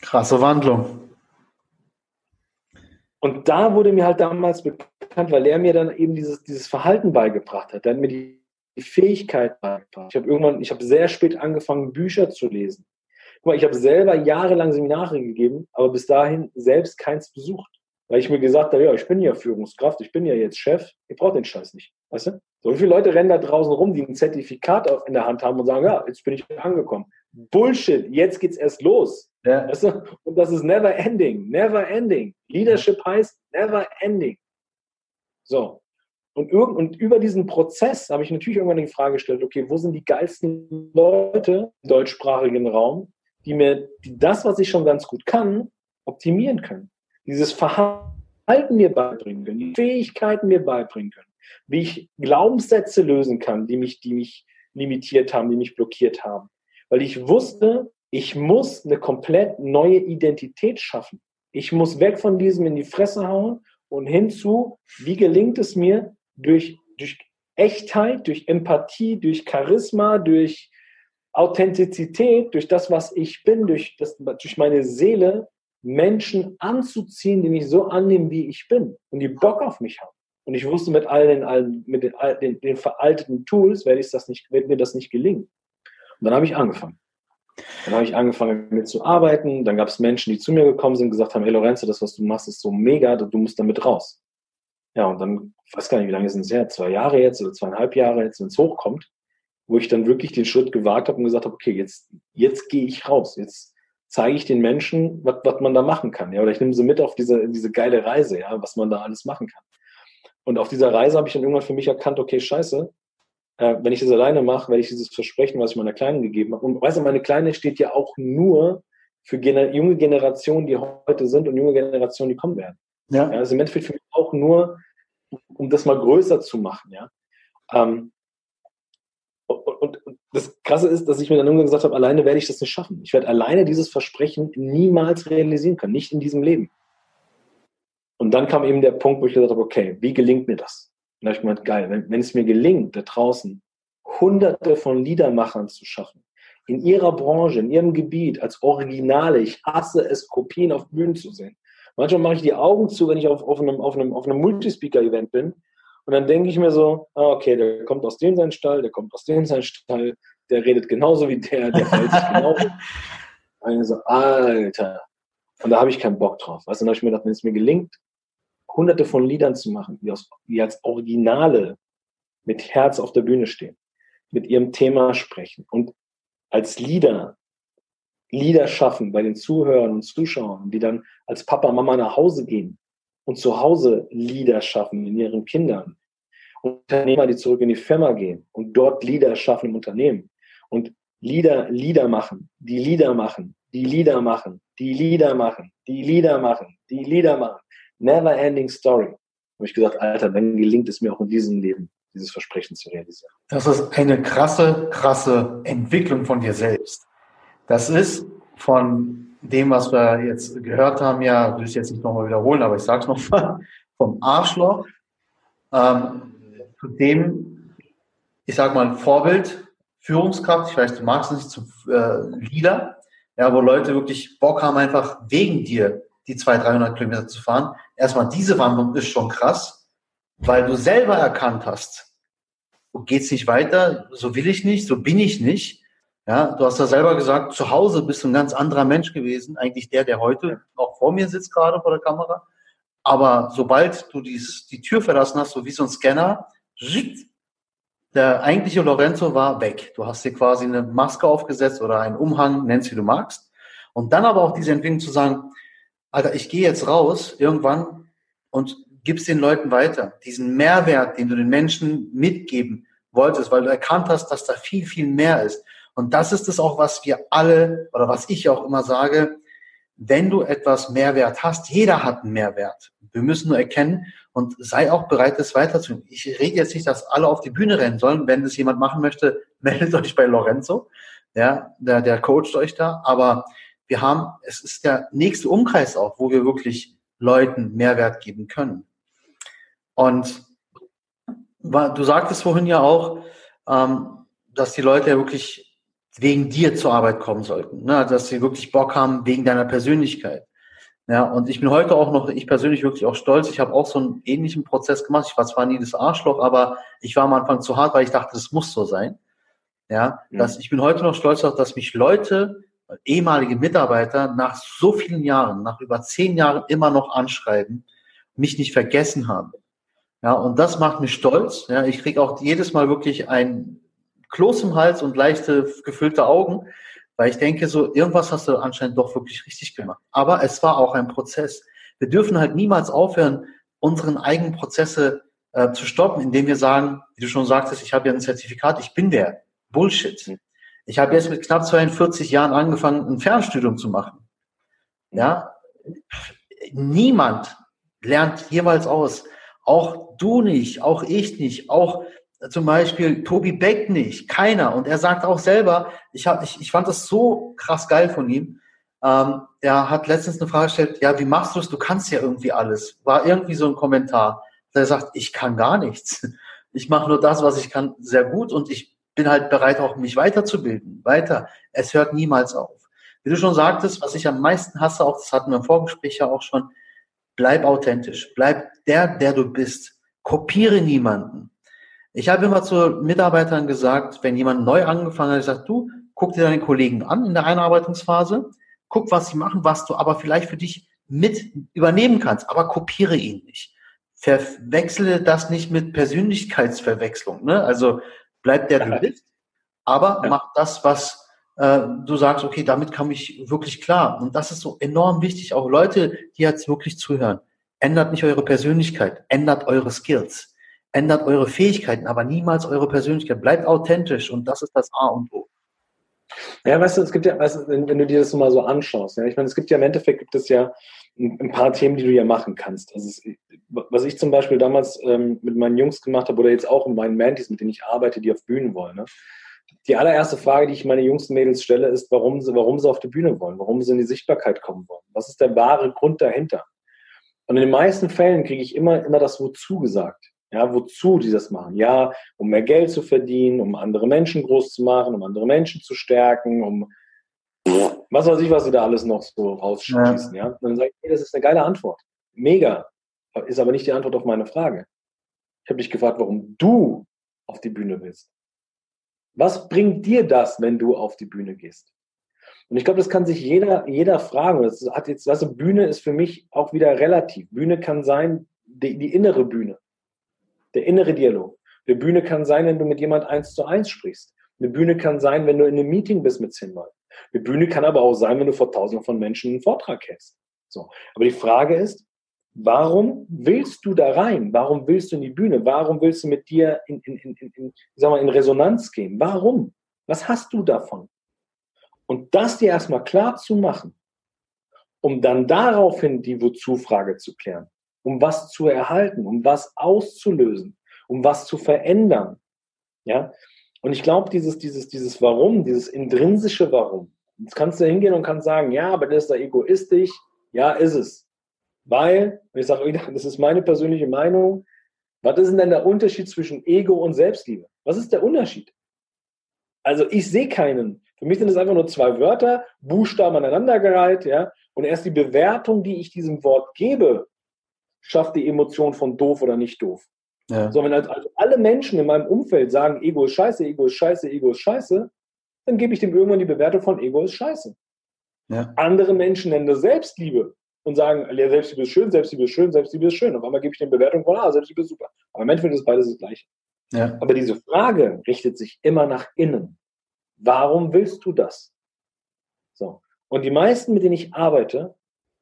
Krasse Wandlung. Und da wurde mir halt damals bekannt, weil er mir dann eben dieses, dieses Verhalten beigebracht hat. Er hat mir die die Fähigkeit beigebracht. Ich habe irgendwann, ich habe sehr spät angefangen, Bücher zu lesen. Guck mal, ich habe selber jahrelang Seminare gegeben, aber bis dahin selbst keins besucht. Weil ich mir gesagt habe, ja, ich bin ja Führungskraft, ich bin ja jetzt Chef, ich brauche den Scheiß nicht. Weißt du? So viele Leute rennen da draußen rum, die ein Zertifikat in der Hand haben und sagen, ja, jetzt bin ich angekommen. Bullshit, jetzt geht's erst los. Ja. Weißt du? Und das ist never ending, never ending. Leadership heißt never ending. So. Und, irgend, und über diesen Prozess habe ich natürlich irgendwann die Frage gestellt, okay, wo sind die geilsten Leute im deutschsprachigen Raum, die mir die das, was ich schon ganz gut kann, optimieren können. Dieses Verhalten mir beibringen können, die Fähigkeiten mir beibringen können, wie ich Glaubenssätze lösen kann, die mich, die mich limitiert haben, die mich blockiert haben. Weil ich wusste, ich muss eine komplett neue Identität schaffen. Ich muss weg von diesem in die Fresse hauen und hinzu, wie gelingt es mir, durch, durch Echtheit, durch Empathie, durch Charisma, durch Authentizität, durch das, was ich bin, durch, das, durch meine Seele, Menschen anzuziehen, die mich so annehmen, wie ich bin und die Bock auf mich haben. Und ich wusste, mit all den, allen, mit den, den, den veralteten Tools werde, ich das nicht, wird mir das nicht gelingen. Und dann habe ich angefangen. Dann habe ich angefangen mit zu arbeiten. Dann gab es Menschen, die zu mir gekommen sind und gesagt haben, hey Lorenzo, das, was du machst, ist so mega, du musst damit raus. Ja, und dann, ich weiß gar nicht, wie lange sind es her, zwei Jahre jetzt oder zweieinhalb Jahre jetzt, wenn es hochkommt, wo ich dann wirklich den Schritt gewagt habe und gesagt habe, okay, jetzt, jetzt gehe ich raus, jetzt zeige ich den Menschen, was, man da machen kann. Ja, oder ich nehme sie mit auf diese, diese geile Reise, ja, was man da alles machen kann. Und auf dieser Reise habe ich dann irgendwann für mich erkannt, okay, scheiße, äh, wenn ich das alleine mache, werde ich dieses Versprechen, was ich meiner Kleinen gegeben habe. Und weißt du, meine Kleine steht ja auch nur für gener junge Generationen, die heute sind und junge Generationen, die kommen werden. Ja. ja also im Endeffekt für mich auch nur, um das mal größer zu machen, ja. Ähm, und, und, das Krasse ist, dass ich mir dann irgendwann gesagt habe, alleine werde ich das nicht schaffen. Ich werde alleine dieses Versprechen niemals realisieren können, nicht in diesem Leben. Und dann kam eben der Punkt, wo ich gesagt habe, okay, wie gelingt mir das? Und da habe ich gemeint, geil, wenn, wenn es mir gelingt, da draußen hunderte von Liedermachern zu schaffen, in ihrer Branche, in ihrem Gebiet, als Originale, ich hasse es, Kopien auf Bühnen zu sehen. Manchmal mache ich die Augen zu, wenn ich auf, auf einem, auf einem, auf einem Multispeaker-Event bin. Und dann denke ich mir so, ah, okay, der kommt aus dem sein Stall, der kommt aus dem sein Stall, der redet genauso wie der, der fällt sich genauso. Und ich so, Alter. Und da habe ich keinen Bock drauf. Weißt, dann habe ich mir gedacht, wenn es mir gelingt, hunderte von Liedern zu machen, die, aus, die als Originale mit Herz auf der Bühne stehen, mit ihrem Thema sprechen und als Lieder Lieder schaffen bei den Zuhörern und Zuschauern, die dann als Papa, Mama nach Hause gehen und zu Hause Lieder schaffen in ihren Kindern. Unternehmer, die zurück in die Firma gehen und dort Lieder schaffen im Unternehmen. Und Lieder, Lieder machen, die Lieder machen, die Lieder machen, die Lieder machen, die Lieder machen, die Lieder machen. Never ending story. Habe ich gesagt, Alter, dann gelingt es mir auch in diesem Leben, dieses Versprechen zu realisieren. Das ist eine krasse, krasse Entwicklung von dir selbst. Das ist von dem, was wir jetzt gehört haben, ja, will ich jetzt nicht nochmal wiederholen, aber ich sage es nochmal, vom Arschloch ähm, zu dem, ich sage mal, Vorbild, Führungskraft, ich weiß, du magst es nicht, zum äh, Leader, ja, wo Leute wirklich Bock haben, einfach wegen dir die 200, 300 Kilometer zu fahren. Erstmal diese Wandlung ist schon krass, weil du selber erkannt hast, so geht's nicht weiter, so will ich nicht, so bin ich nicht. Ja, du hast ja selber gesagt, zu Hause bist du ein ganz anderer Mensch gewesen, eigentlich der, der heute auch vor mir sitzt, gerade vor der Kamera. Aber sobald du dies, die Tür verlassen hast, so wie so ein Scanner, der eigentliche Lorenzo war weg. Du hast dir quasi eine Maske aufgesetzt oder einen Umhang, nennst wie du magst. Und dann aber auch diese Entwicklung zu sagen, Alter, ich gehe jetzt raus irgendwann und gib's den Leuten weiter. Diesen Mehrwert, den du den Menschen mitgeben wolltest, weil du erkannt hast, dass da viel, viel mehr ist. Und das ist es auch, was wir alle oder was ich auch immer sage, wenn du etwas Mehrwert hast, jeder hat einen Mehrwert. Wir müssen nur erkennen und sei auch bereit, das weiterzutun. Ich rede jetzt nicht, dass alle auf die Bühne rennen sollen. Wenn das jemand machen möchte, meldet euch bei Lorenzo. Ja, der, der coacht euch da. Aber wir haben, es ist der nächste Umkreis auch, wo wir wirklich Leuten Mehrwert geben können. Und du sagtest vorhin ja auch, ähm, dass die Leute ja wirklich wegen dir zur Arbeit kommen sollten, ne? dass sie wirklich Bock haben wegen deiner Persönlichkeit. Ja, und ich bin heute auch noch, ich persönlich wirklich auch stolz. Ich habe auch so einen ähnlichen Prozess gemacht. Ich war zwar nie das Arschloch, aber ich war am Anfang zu hart, weil ich dachte, das muss so sein. Ja, mhm. dass ich bin heute noch stolz darauf, dass mich Leute, ehemalige Mitarbeiter nach so vielen Jahren, nach über zehn Jahren immer noch anschreiben, mich nicht vergessen haben. Ja, und das macht mich stolz. Ja, ich kriege auch jedes Mal wirklich ein Kloß im Hals und leichte gefüllte Augen, weil ich denke, so irgendwas hast du anscheinend doch wirklich richtig gemacht. Aber es war auch ein Prozess. Wir dürfen halt niemals aufhören, unseren eigenen Prozesse äh, zu stoppen, indem wir sagen, wie du schon sagtest, ich habe ja ein Zertifikat, ich bin der. Bullshit. Ich habe jetzt mit knapp 42 Jahren angefangen, ein Fernstudium zu machen. Ja, niemand lernt jeweils aus. Auch du nicht, auch ich nicht, auch zum Beispiel Tobi Beck nicht, keiner. Und er sagt auch selber, ich, hab, ich, ich fand das so krass geil von ihm. Ähm, er hat letztens eine Frage gestellt, ja, wie machst du es? Du kannst ja irgendwie alles. War irgendwie so ein Kommentar. Er sagt, ich kann gar nichts. Ich mache nur das, was ich kann, sehr gut und ich bin halt bereit, auch mich weiterzubilden. Weiter. Es hört niemals auf. Wie du schon sagtest, was ich am meisten hasse, auch das hatten wir im Vorgespräch ja auch schon, bleib authentisch. Bleib der, der du bist. Kopiere niemanden. Ich habe immer zu Mitarbeitern gesagt, wenn jemand neu angefangen hat, ich sage, du, guck dir deine Kollegen an in der Einarbeitungsphase, guck, was sie machen, was du aber vielleicht für dich mit übernehmen kannst, aber kopiere ihn nicht. Verwechsle das nicht mit Persönlichkeitsverwechslung. Ne? Also bleib der du bist, aber ja. mach das, was äh, du sagst, okay, damit komme ich wirklich klar. Und das ist so enorm wichtig. Auch Leute, die jetzt wirklich zuhören, ändert nicht eure Persönlichkeit, ändert eure Skills ändert eure Fähigkeiten, aber niemals eure Persönlichkeit. Bleibt authentisch und das ist das A und O. Ja, weißt du, es gibt ja, weißt du, wenn, wenn, du dir das mal so anschaust, ja, ich meine, es gibt ja im Endeffekt gibt es ja ein, ein paar Themen, die du ja machen kannst. Also es, was ich zum Beispiel damals ähm, mit meinen Jungs gemacht habe oder jetzt auch mit meinen Mantis, mit denen ich arbeite, die auf Bühnen wollen. Ne? Die allererste Frage, die ich meine Jungs und Mädels stelle, ist, warum sie, warum sie auf die Bühne wollen, warum sie in die Sichtbarkeit kommen wollen. Was ist der wahre Grund dahinter? Und in den meisten Fällen kriege ich immer, immer das Wozu gesagt. Ja, wozu die das machen? Ja, um mehr Geld zu verdienen, um andere Menschen groß zu machen, um andere Menschen zu stärken, um was weiß ich, was sie da alles noch so rausschießen. Ja. ja? Dann sage ich, hey, das ist eine geile Antwort. Mega. Ist aber nicht die Antwort auf meine Frage. Ich habe dich gefragt, warum du auf die Bühne willst. Was bringt dir das, wenn du auf die Bühne gehst? Und ich glaube, das kann sich jeder, jeder fragen. Das hat jetzt, also Bühne ist für mich auch wieder relativ. Bühne kann sein, die, die innere Bühne, der innere Dialog. Eine Bühne kann sein, wenn du mit jemand eins zu eins sprichst. Eine Bühne kann sein, wenn du in einem Meeting bist mit zehn Leuten. Eine Bühne kann aber auch sein, wenn du vor tausenden von Menschen einen Vortrag hältst. So. Aber die Frage ist, warum willst du da rein? Warum willst du in die Bühne? Warum willst du mit dir in, in, in, in, sag mal, in Resonanz gehen? Warum? Was hast du davon? Und das dir erstmal klar zu machen, um dann daraufhin die Wozu-Frage zu klären, um was zu erhalten, um was auszulösen, um was zu verändern. Ja? Und ich glaube, dieses, dieses, dieses Warum, dieses intrinsische Warum, jetzt kannst du hingehen und kannst sagen, ja, aber das ist da egoistisch. Ja, ist es. Weil, ich sage das ist meine persönliche Meinung, was ist denn der Unterschied zwischen Ego und Selbstliebe? Was ist der Unterschied? Also ich sehe keinen. Für mich sind es einfach nur zwei Wörter, Buchstaben aneinandergereiht, ja. Und erst die Bewertung, die ich diesem Wort gebe, schafft die Emotion von doof oder nicht doof. Ja. So, wenn also alle Menschen in meinem Umfeld sagen, Ego ist scheiße, Ego ist scheiße, Ego ist scheiße, dann gebe ich dem irgendwann die Bewertung von Ego ist scheiße. Ja. Andere Menschen nennen das Selbstliebe und sagen, ja, Selbstliebe ist schön, Selbstliebe ist schön, Selbstliebe ist schön. Auf einmal gebe ich dem Bewertung von, ah, Selbstliebe ist super. Aber im Endeffekt ist beides das Gleiche. Ja. Aber diese Frage richtet sich immer nach innen. Warum willst du das? So. Und die meisten, mit denen ich arbeite,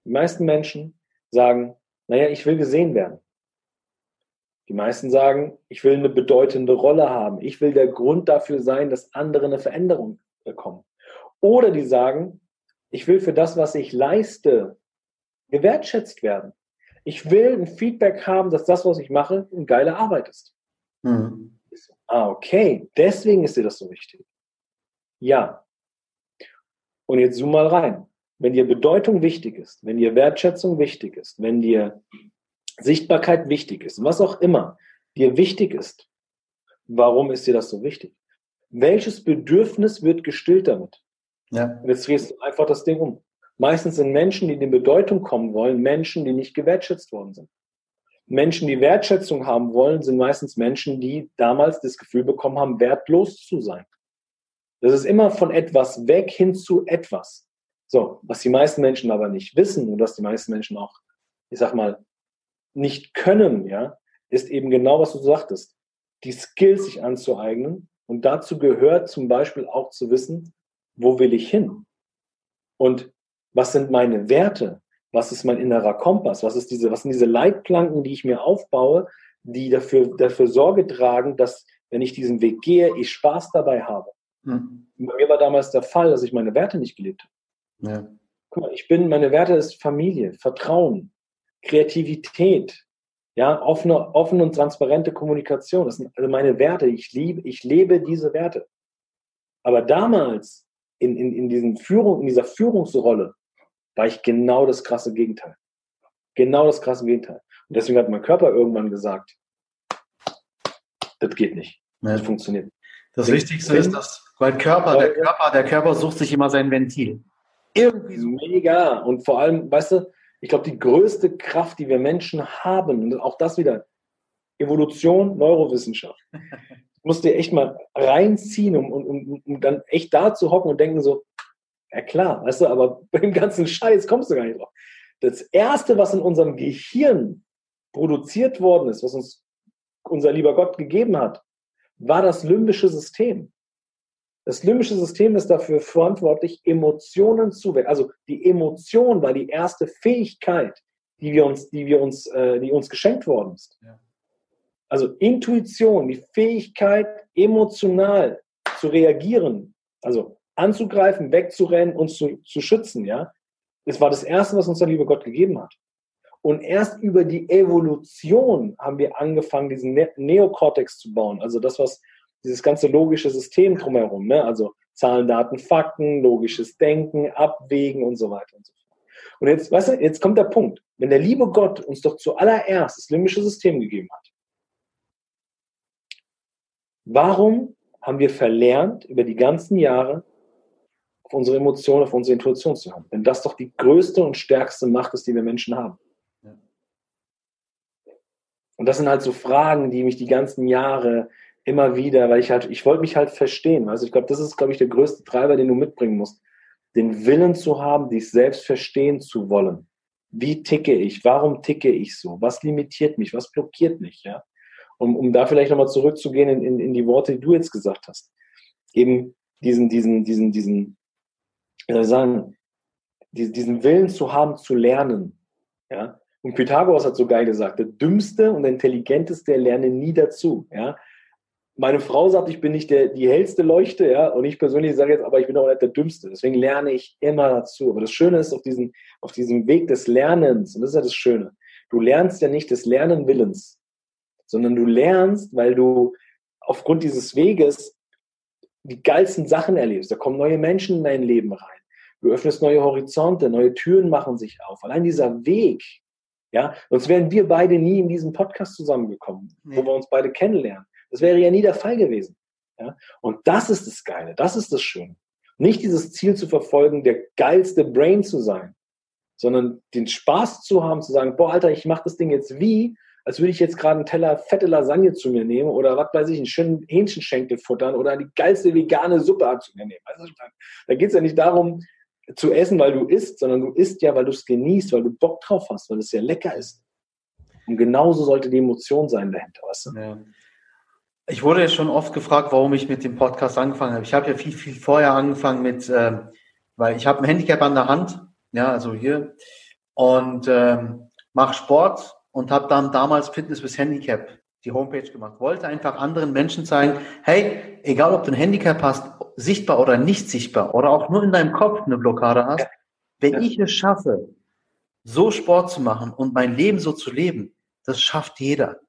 die meisten Menschen sagen, naja, ich will gesehen werden. Die meisten sagen, ich will eine bedeutende Rolle haben. Ich will der Grund dafür sein, dass andere eine Veränderung bekommen. Oder die sagen, ich will für das, was ich leiste, gewertschätzt werden. Ich will ein Feedback haben, dass das, was ich mache, eine geile Arbeit ist. Mhm. Ah, okay. Deswegen ist dir das so wichtig. Ja. Und jetzt zoom mal rein. Wenn dir Bedeutung wichtig ist, wenn dir Wertschätzung wichtig ist, wenn dir Sichtbarkeit wichtig ist, was auch immer dir wichtig ist, warum ist dir das so wichtig? Welches Bedürfnis wird gestillt damit? Ja. Und jetzt drehst du einfach das Ding um. Meistens sind Menschen, die in Bedeutung kommen wollen, Menschen, die nicht gewertschätzt worden sind. Menschen, die Wertschätzung haben wollen, sind meistens Menschen, die damals das Gefühl bekommen haben, wertlos zu sein. Das ist immer von etwas weg hin zu etwas. So, was die meisten Menschen aber nicht wissen und was die meisten Menschen auch, ich sag mal, nicht können, ja, ist eben genau, was du sagtest. Die Skills sich anzueignen. Und dazu gehört zum Beispiel auch zu wissen, wo will ich hin? Und was sind meine Werte? Was ist mein innerer Kompass? Was, ist diese, was sind diese Leitplanken, die ich mir aufbaue, die dafür, dafür Sorge tragen, dass, wenn ich diesen Weg gehe, ich Spaß dabei habe? Hm. Bei mir war damals der Fall, dass ich meine Werte nicht gelebt habe. Ja. Guck mal, ich bin, meine Werte ist Familie, Vertrauen, Kreativität, ja, offene, offene und transparente Kommunikation. Das sind also meine Werte. Ich liebe, ich lebe diese Werte. Aber damals in, in, in, diesen Führung, in dieser Führungsrolle war ich genau das krasse Gegenteil. Genau das krasse Gegenteil. Und deswegen hat mein Körper irgendwann gesagt, das geht nicht. Ja. Das funktioniert. Das Wichtigste ist, dass, weil Körper, der Körper, der Körper sucht sich immer sein Ventil. Irgendwie so. Mega. Und vor allem, weißt du, ich glaube, die größte Kraft, die wir Menschen haben, und auch das wieder, Evolution, Neurowissenschaft. Musst dir echt mal reinziehen, um, um, um dann echt da zu hocken und denken so, ja klar, weißt du, aber beim ganzen Scheiß kommst du gar nicht drauf. Das Erste, was in unserem Gehirn produziert worden ist, was uns unser lieber Gott gegeben hat, war das limbische System. Das limbische System ist dafür verantwortlich, Emotionen zu wecken. Also die Emotion war die erste Fähigkeit, die wir uns, die wir uns, äh, die uns geschenkt worden ist. Ja. Also Intuition, die Fähigkeit, emotional zu reagieren, also anzugreifen, wegzurennen, uns zu, zu schützen, ja. Das war das Erste, was uns der liebe Gott gegeben hat. Und erst über die Evolution haben wir angefangen, diesen ne Neokortex zu bauen. Also das, was dieses ganze logische System drumherum, ne? also Zahlen, Daten, Fakten, logisches Denken, Abwägen und so weiter und so fort. Und jetzt, weißt du, jetzt kommt der Punkt. Wenn der liebe Gott uns doch zuallererst das limbische System gegeben hat, warum haben wir verlernt, über die ganzen Jahre auf unsere Emotionen, auf unsere Intuition zu haben? Wenn das doch die größte und stärkste Macht ist, die wir Menschen haben. Und das sind halt so Fragen, die mich die ganzen Jahre immer wieder, weil ich halt, ich wollte mich halt verstehen. Also ich glaube, das ist, glaube ich, der größte Treiber, den du mitbringen musst. Den Willen zu haben, dich selbst verstehen zu wollen. Wie ticke ich? Warum ticke ich so? Was limitiert mich? Was blockiert mich? Ja? Um, um da vielleicht nochmal zurückzugehen in, in, in die Worte, die du jetzt gesagt hast. Eben diesen, diesen, diesen, diesen, wie soll ich sagen, diesen, Willen zu haben, zu lernen. Ja? Und Pythagoras hat so geil gesagt, der Dümmste und Intelligenteste lernen nie dazu. Ja? Meine Frau sagt, ich bin nicht der, die hellste Leuchte, ja, und ich persönlich sage jetzt, aber ich bin auch nicht der Dümmste. Deswegen lerne ich immer dazu. Aber das Schöne ist auf, diesen, auf diesem Weg des Lernens, und das ist ja das Schöne, du lernst ja nicht des Lernenwillens, sondern du lernst, weil du aufgrund dieses Weges die geilsten Sachen erlebst. Da kommen neue Menschen in dein Leben rein. Du öffnest neue Horizonte, neue Türen machen sich auf. Allein dieser Weg, ja, sonst wären wir beide nie in diesem Podcast zusammengekommen, nee. wo wir uns beide kennenlernen. Das wäre ja nie der Fall gewesen. Ja? Und das ist das Geile, das ist das Schöne. Nicht dieses Ziel zu verfolgen, der geilste Brain zu sein, sondern den Spaß zu haben, zu sagen, boah, Alter, ich mache das Ding jetzt wie, als würde ich jetzt gerade einen Teller fette Lasagne zu mir nehmen oder was weiß ich, einen schönen Hähnchenschenkel futtern oder die geilste vegane Suppe zu mir nehmen. Also, da geht es ja nicht darum, zu essen, weil du isst, sondern du isst ja, weil du es genießt, weil du Bock drauf hast, weil es ja lecker ist. Und genauso sollte die Emotion sein dahinter, weißt du? Ja. Ich wurde ja schon oft gefragt, warum ich mit dem Podcast angefangen habe. Ich habe ja viel, viel vorher angefangen mit, ähm, weil ich habe ein Handicap an der Hand, ja, also hier, und ähm, mache Sport und habe dann damals Fitness bis Handicap die Homepage gemacht. Wollte einfach anderen Menschen zeigen, hey, egal ob du ein Handicap hast, sichtbar oder nicht sichtbar, oder auch nur in deinem Kopf eine Blockade hast, ja. wenn ja. ich es schaffe, so Sport zu machen und mein Leben so zu leben, das schafft jeder.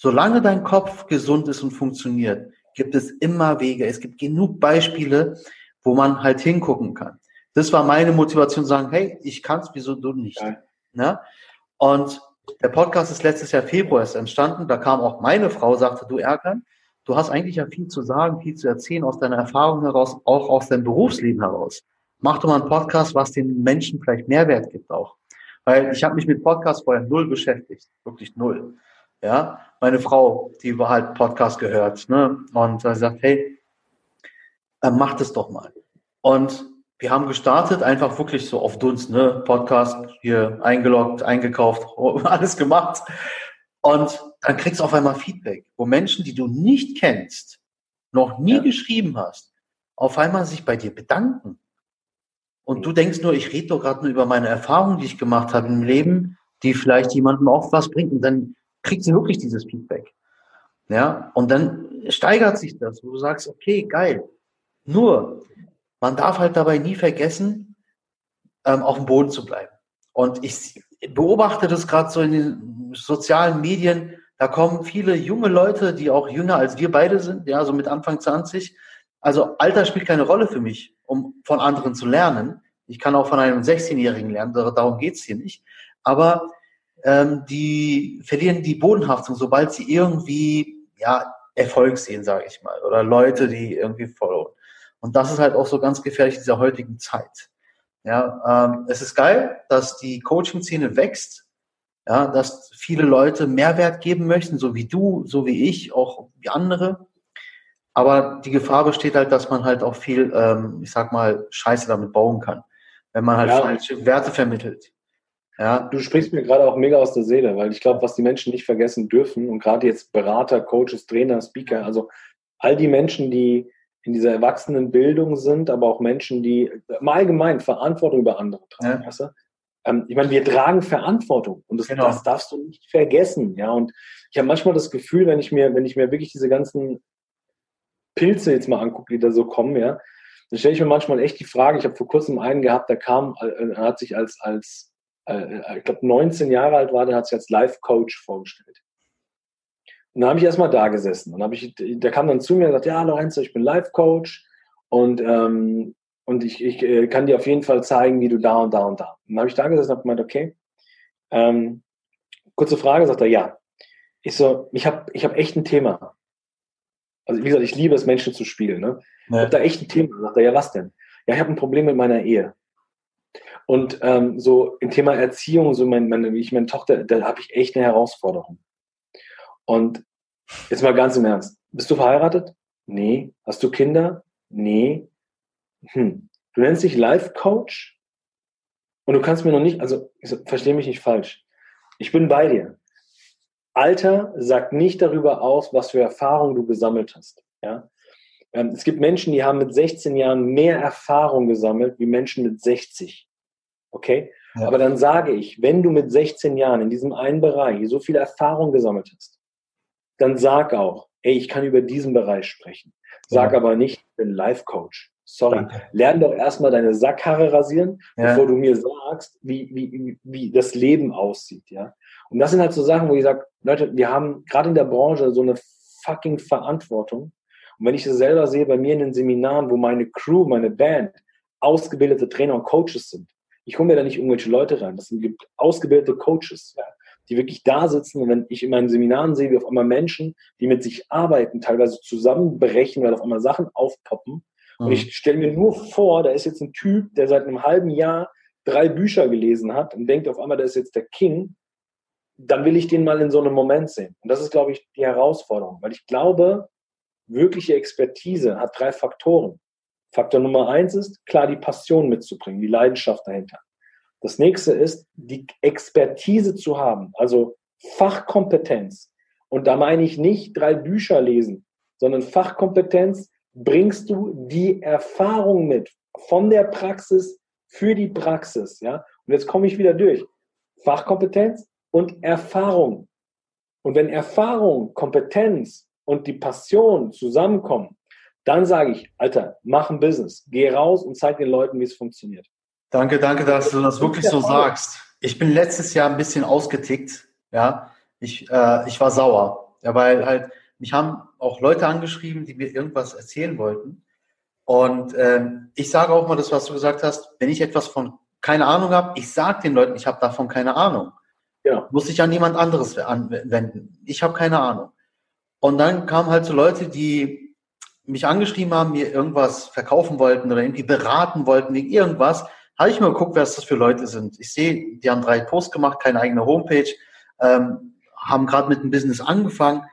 Solange dein Kopf gesund ist und funktioniert, gibt es immer Wege. Es gibt genug Beispiele, wo man halt hingucken kann. Das war meine Motivation, zu sagen, hey, ich kann es, wieso du nicht? Ja. Ne? Und der Podcast ist letztes Jahr Februar erst entstanden. Da kam auch meine Frau, sagte, du Erkan, du hast eigentlich ja viel zu sagen, viel zu erzählen aus deiner Erfahrung heraus, auch aus deinem Berufsleben heraus. Mach doch mal einen Podcast, was den Menschen vielleicht Mehrwert gibt auch. Weil ich habe mich mit Podcast vorher null beschäftigt, wirklich null. Ja, meine Frau, die war halt Podcast gehört, ne, und sie sagt, hey, äh, mach das doch mal. Und wir haben gestartet, einfach wirklich so auf Dunst, ne, Podcast hier eingeloggt, eingekauft, alles gemacht. Und dann kriegst du auf einmal Feedback, wo Menschen, die du nicht kennst, noch nie ja. geschrieben hast, auf einmal sich bei dir bedanken. Und du denkst nur, ich rede doch gerade nur über meine Erfahrungen, die ich gemacht habe im Leben, die vielleicht jemandem auch was bringt. Und dann kriegt sie wirklich dieses Feedback. Ja, und dann steigert sich das, wo du sagst, okay, geil. Nur, man darf halt dabei nie vergessen, ähm, auf dem Boden zu bleiben. Und ich beobachte das gerade so in den sozialen Medien, da kommen viele junge Leute, die auch jünger als wir beide sind, ja, so mit Anfang 20. Also Alter spielt keine Rolle für mich, um von anderen zu lernen. Ich kann auch von einem 16-Jährigen lernen, darum geht's hier nicht. Aber ähm, die verlieren die Bodenhaftung, sobald sie irgendwie ja, Erfolg sehen, sage ich mal, oder Leute, die irgendwie followen. Und das ist halt auch so ganz gefährlich in dieser heutigen Zeit. Ja, ähm, es ist geil, dass die Coaching-Szene wächst, ja, dass viele Leute Mehrwert geben möchten, so wie du, so wie ich, auch wie andere. Aber die Gefahr besteht halt, dass man halt auch viel, ähm, ich sag mal, Scheiße damit bauen kann, wenn man halt ja. falsche Werte vermittelt. Ja, du sprichst mir gerade auch mega aus der Seele, weil ich glaube, was die Menschen nicht vergessen dürfen und gerade jetzt Berater, Coaches, Trainer, Speaker, also all die Menschen, die in dieser Erwachsenenbildung sind, aber auch Menschen, die im Allgemeinen Verantwortung über andere tragen. Ja. Weißt du? ähm, ich meine, wir tragen Verantwortung und das, genau. das darfst du nicht vergessen. Ja, und ich habe manchmal das Gefühl, wenn ich mir, wenn ich mir wirklich diese ganzen Pilze jetzt mal angucke, die da so kommen, ja, dann stelle ich mir manchmal echt die Frage. Ich habe vor kurzem einen gehabt, der kam, äh, hat sich als als äh, ich glaube 19 Jahre alt war, der hat sich als Life-Coach vorgestellt. Und da habe ich erstmal da gesessen. Und habe ich, der kam dann zu mir und gesagt, ja, Lorenzo, ich bin Life-Coach und ähm, und ich, ich äh, kann dir auf jeden Fall zeigen, wie du da und da und da. Und dann habe ich da gesessen und gemeint, okay, ähm, kurze Frage, sagt er, ja. Ich so, ich habe ich hab echt ein Thema. Also wie gesagt, ich liebe es, Menschen zu spielen. Ne? Ja. Ich habe da echt ein Thema. Sagt er, ja, was denn? Ja, ich habe ein Problem mit meiner Ehe. Und ähm, so im Thema Erziehung, so mein, meine, wie ich meine Tochter, da habe ich echt eine Herausforderung. Und jetzt mal ganz im Ernst. Bist du verheiratet? Nee. Hast du Kinder? Nee. Hm. Du nennst dich Life Coach und du kannst mir noch nicht, also verstehe mich nicht falsch. Ich bin bei dir. Alter sagt nicht darüber aus, was für Erfahrungen du gesammelt hast. Ja? Ähm, es gibt Menschen, die haben mit 16 Jahren mehr Erfahrung gesammelt wie Menschen mit 60. Okay? Ja. Aber dann sage ich, wenn du mit 16 Jahren in diesem einen Bereich so viel Erfahrung gesammelt hast, dann sag auch, ey, ich kann über diesen Bereich sprechen. Sag ja. aber nicht, ich bin Life Coach. Sorry. Danke. Lern doch erstmal deine Sackhaare rasieren, ja. bevor du mir sagst, wie, wie, wie das Leben aussieht, ja. Und das sind halt so Sachen, wo ich sage, Leute, wir haben gerade in der Branche so eine fucking Verantwortung. Und wenn ich das selber sehe bei mir in den Seminaren, wo meine Crew, meine Band ausgebildete Trainer und Coaches sind, ich hole mir da nicht irgendwelche Leute rein, das sind ausgebildete Coaches, ja, die wirklich da sitzen. Und wenn ich in meinen Seminaren sehe, wie auf einmal Menschen, die mit sich arbeiten, teilweise zusammenbrechen, weil auf einmal Sachen aufpoppen, und ich mhm. stelle mir nur vor, da ist jetzt ein Typ, der seit einem halben Jahr drei Bücher gelesen hat und denkt auf einmal, der ist jetzt der King. Dann will ich den mal in so einem Moment sehen. Und das ist, glaube ich, die Herausforderung. Weil ich glaube, wirkliche Expertise hat drei Faktoren. Faktor Nummer eins ist, klar, die Passion mitzubringen, die Leidenschaft dahinter. Das nächste ist, die Expertise zu haben, also Fachkompetenz. Und da meine ich nicht drei Bücher lesen, sondern Fachkompetenz, bringst du die Erfahrung mit von der Praxis für die Praxis. Ja? Und jetzt komme ich wieder durch. Fachkompetenz und Erfahrung. Und wenn Erfahrung, Kompetenz und die Passion zusammenkommen, dann sage ich, Alter, mach ein Business. Geh raus und zeig den Leuten, wie es funktioniert. Danke, danke, dass du das wirklich so sagst. Ich bin letztes Jahr ein bisschen ausgetickt. Ja, ich, äh, ich war sauer. Ja, weil halt mich haben auch Leute angeschrieben, die mir irgendwas erzählen wollten. Und ähm, ich sage auch mal das, was du gesagt hast, wenn ich etwas von keine Ahnung habe, ich sage den Leuten, ich habe davon keine Ahnung. Ja. Muss ich an niemand anderes anwenden. Ich habe keine Ahnung. Und dann kamen halt so Leute, die mich angeschrieben haben, mir irgendwas verkaufen wollten oder irgendwie beraten wollten wegen irgendwas. Habe ich mal geguckt, wer das für Leute sind. Ich sehe, die haben drei Posts gemacht, keine eigene Homepage, ähm, haben gerade mit dem Business angefangen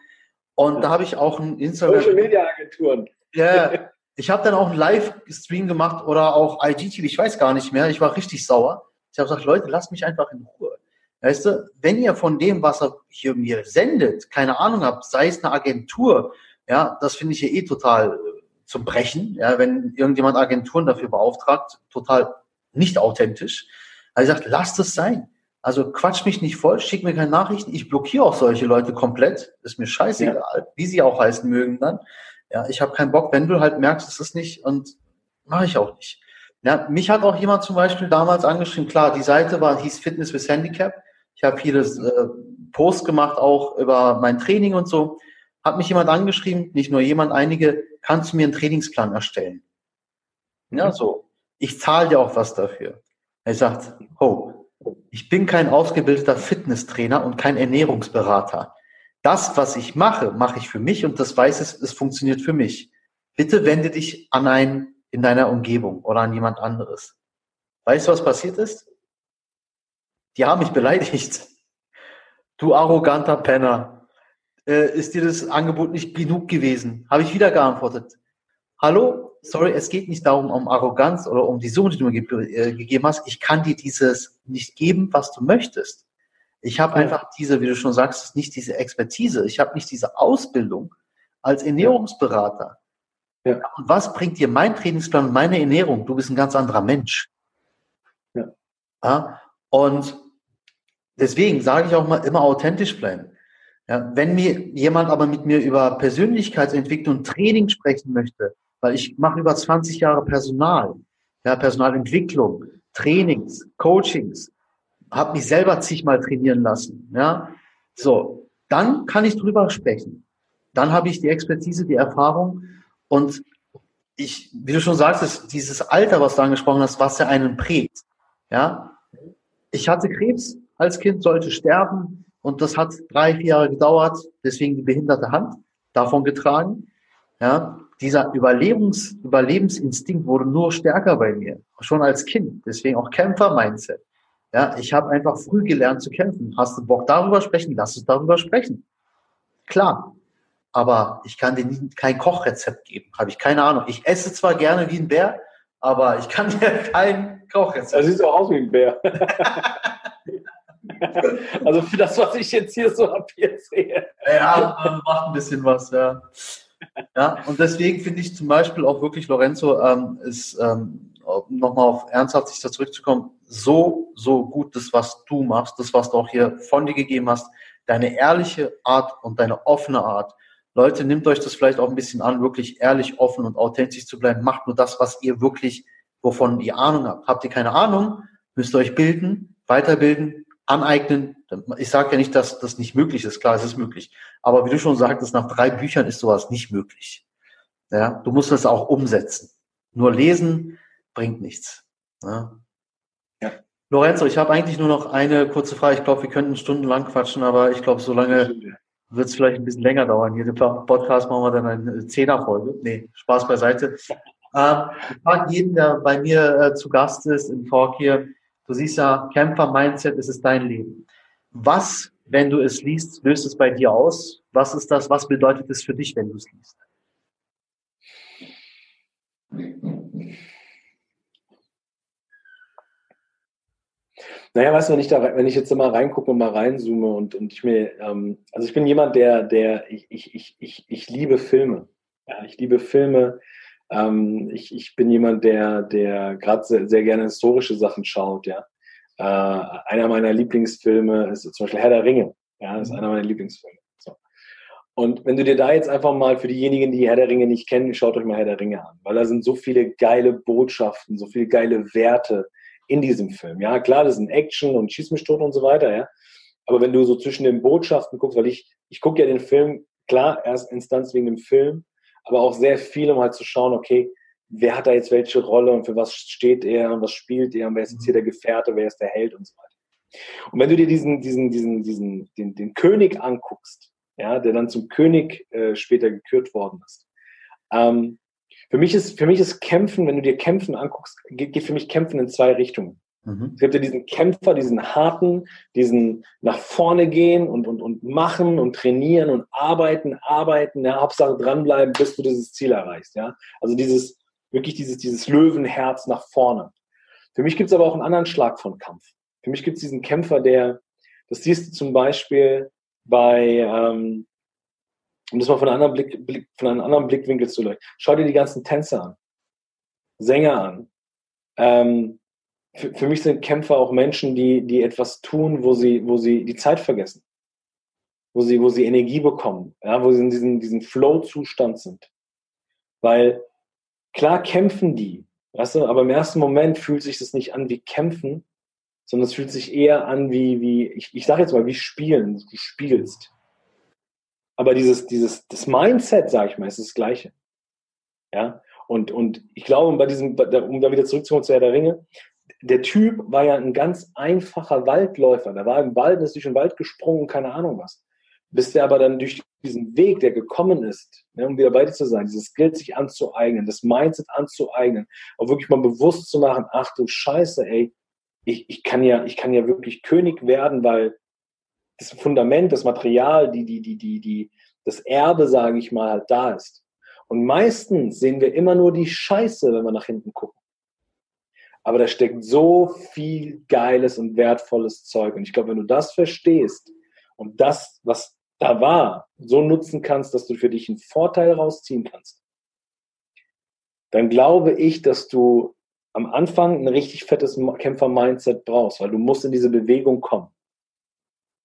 und da habe ich auch ein Instagram. Social Media Agenturen. Ja, ich habe dann auch einen Livestream gemacht oder auch IGTV, ich weiß gar nicht mehr. Ich war richtig sauer. Ich habe gesagt, Leute, lasst mich einfach in Ruhe. Weißt du, wenn ihr von dem, was er hier mir sendet, keine Ahnung habt, sei es eine Agentur, ja, das finde ich hier eh total äh, zum Brechen, ja, wenn irgendjemand Agenturen dafür beauftragt, total nicht authentisch. Also gesagt, lasst es sein. Also quatsch mich nicht voll, schick mir keine Nachrichten. Ich blockiere auch solche Leute komplett. Ist mir scheißegal, ja. wie sie auch heißen mögen dann. Ja, ich habe keinen Bock, wenn du halt merkst, es ist nicht und mache ich auch nicht. Ja, mich hat auch jemand zum Beispiel damals angeschrieben, klar, die Seite war, hieß Fitness with Handicap. Ich habe viele äh, Posts gemacht, auch über mein Training und so. Hat mich jemand angeschrieben, nicht nur jemand, einige, kannst du mir einen Trainingsplan erstellen? Ja, mhm. so. Ich zahle dir auch was dafür. Er sagt, oh, ich bin kein ausgebildeter Fitnesstrainer und kein Ernährungsberater. Das, was ich mache, mache ich für mich und das weiß es, es funktioniert für mich. Bitte wende dich an einen in deiner Umgebung oder an jemand anderes. Weißt du, was passiert ist? Die haben mich beleidigt. Du arroganter Penner. Äh, ist dir das Angebot nicht genug gewesen? Habe ich wieder geantwortet. Hallo, sorry, es geht nicht darum, um Arroganz oder um die Summe, die du mir ge äh, gegeben hast. Ich kann dir dieses nicht geben, was du möchtest. Ich habe ja. einfach diese, wie du schon sagst, nicht diese Expertise. Ich habe nicht diese Ausbildung als Ernährungsberater. Ja. Und was bringt dir mein Trainingsplan und meine Ernährung? Du bist ein ganz anderer Mensch. Ja. ja? Und deswegen sage ich auch mal, immer authentisch bleiben. Ja, wenn mir jemand aber mit mir über Persönlichkeitsentwicklung und Training sprechen möchte, weil ich mache über 20 Jahre Personal, ja, Personalentwicklung, Trainings, Coachings, habe mich selber zigmal trainieren lassen, ja. So, dann kann ich drüber sprechen. Dann habe ich die Expertise, die Erfahrung und ich, wie du schon sagst, dieses Alter, was du angesprochen hast, was ja einen prägt. Ja, ich hatte Krebs als Kind, sollte sterben und das hat drei, vier Jahre gedauert, deswegen die behinderte Hand davon getragen. Ja, dieser Überlebens, Überlebensinstinkt wurde nur stärker bei mir, schon als Kind. Deswegen auch Kämpfer-Mindset. Ja, ich habe einfach früh gelernt zu kämpfen. Hast du Bock darüber sprechen? Lass uns darüber sprechen. Klar. Aber ich kann dir nie, kein Kochrezept geben. Habe ich keine Ahnung. Ich esse zwar gerne wie ein Bär, aber ich kann dir kein Kochrezept. Das sieht auch aus wie ein Bär. also für das, was ich jetzt hier so ab hier sehe. Ja, macht ein bisschen was, ja. Ja, und deswegen finde ich zum Beispiel auch wirklich, Lorenzo, ähm, ist ähm, nochmal auf ernsthaft sich da zurückzukommen, so, so gut das, was du machst, das, was du auch hier von dir gegeben hast, deine ehrliche Art und deine offene Art. Leute, nehmt euch das vielleicht auch ein bisschen an, wirklich ehrlich, offen und authentisch zu bleiben. Macht nur das, was ihr wirklich, wovon ihr Ahnung habt. Habt ihr keine Ahnung, müsst ihr euch bilden, weiterbilden, aneignen. Ich sage ja nicht, dass das nicht möglich ist. Klar, es ist möglich. Aber wie du schon sagtest, nach drei Büchern ist sowas nicht möglich. Ja, du musst es auch umsetzen. Nur lesen bringt nichts. Ja. ja. Lorenzo, ich habe eigentlich nur noch eine kurze Frage. Ich glaube, wir könnten stundenlang quatschen, aber ich glaube, so lange wird es vielleicht ein bisschen länger dauern. Hier im Podcast machen wir dann eine Zehnerfolge. Nee, Spaß beiseite. Ähm, ich frage jeden, der bei mir äh, zu Gast ist im Talk hier, Du siehst ja, Kämpfer-Mindset, es ist dein Leben. Was, wenn du es liest, löst es bei dir aus? Was ist das? Was bedeutet es für dich, wenn du es liest? Naja, weißt du, wenn ich da, wenn ich jetzt mal reingucke und mal reinzoome und, und ich mir, ähm, also ich bin jemand, der, der, ich, ich, ich, ich, ich liebe Filme. Ja, ich liebe Filme, ähm, ich, ich bin jemand, der, der gerade sehr, sehr, gerne historische Sachen schaut, ja. Äh, einer meiner Lieblingsfilme ist zum Beispiel Herr der Ringe. Ja, das ist mhm. einer meiner Lieblingsfilme. So. Und wenn du dir da jetzt einfach mal für diejenigen, die Herr der Ringe nicht kennen, schaut euch mal Herr der Ringe an, weil da sind so viele geile Botschaften, so viele geile Werte in diesem Film. Ja, klar, das sind Action und Schieß mich tot und so weiter, ja. Aber wenn du so zwischen den Botschaften guckst, weil ich, ich gucke ja den Film, klar, erst Instanz wegen dem Film, aber auch sehr viel, um halt zu schauen, okay, wer hat da jetzt welche Rolle und für was steht er und was spielt er und wer ist jetzt hier der Gefährte, wer ist der Held und so weiter. Und wenn du dir diesen, diesen, diesen, diesen, den, den König anguckst, ja, der dann zum König äh, später gekürt worden ist, ähm, für mich ist, für mich ist Kämpfen, wenn du dir Kämpfen anguckst, geht, geht für mich Kämpfen in zwei Richtungen. Mhm. Es gibt ja diesen Kämpfer, diesen harten, diesen nach vorne gehen und, und, und machen und trainieren und arbeiten, arbeiten, ja, Hauptsache dranbleiben, bis du dieses Ziel erreichst, ja. Also dieses, wirklich dieses, dieses Löwenherz nach vorne. Für mich gibt es aber auch einen anderen Schlag von Kampf. Für mich gibt es diesen Kämpfer, der, das siehst du zum Beispiel bei, ähm, um das mal von einem anderen, Blick, Blick, von einem anderen Blickwinkel zu leuchten, schau dir die ganzen Tänzer an, Sänger an, ähm, für, für mich sind Kämpfer auch Menschen, die, die etwas tun, wo sie, wo sie die Zeit vergessen. Wo sie, wo sie Energie bekommen, ja, wo sie in diesem, diesem Flow-Zustand sind. Weil klar kämpfen die, weißt du, aber im ersten Moment fühlt sich das nicht an wie kämpfen, sondern es fühlt sich eher an wie, wie ich, ich sage jetzt mal, wie spielen, du spielst. Aber dieses, dieses, das Mindset, sage ich mal, ist das Gleiche. Ja, und, und ich glaube, bei diesem, um da wieder zurückzukommen zu Herr der Ringe, der Typ war ja ein ganz einfacher Waldläufer. Der war im Wald, ist durch den Wald gesprungen, keine Ahnung was. Bis der aber dann durch diesen Weg, der gekommen ist, ne, um wieder bei dir zu sein, dieses Skill sich anzueignen, das Mindset anzueignen, auch wirklich mal bewusst zu machen, ach du Scheiße, ey, ich, ich, kann ja, ich kann ja wirklich König werden, weil das Fundament, das Material, die, die, die, die, die, das Erbe, sage ich mal, da ist. Und meistens sehen wir immer nur die Scheiße, wenn wir nach hinten gucken. Aber da steckt so viel geiles und wertvolles Zeug. Und ich glaube, wenn du das verstehst und das, was da war, so nutzen kannst, dass du für dich einen Vorteil rausziehen kannst, dann glaube ich, dass du am Anfang ein richtig fettes Kämpfer-Mindset brauchst, weil du musst in diese Bewegung kommen.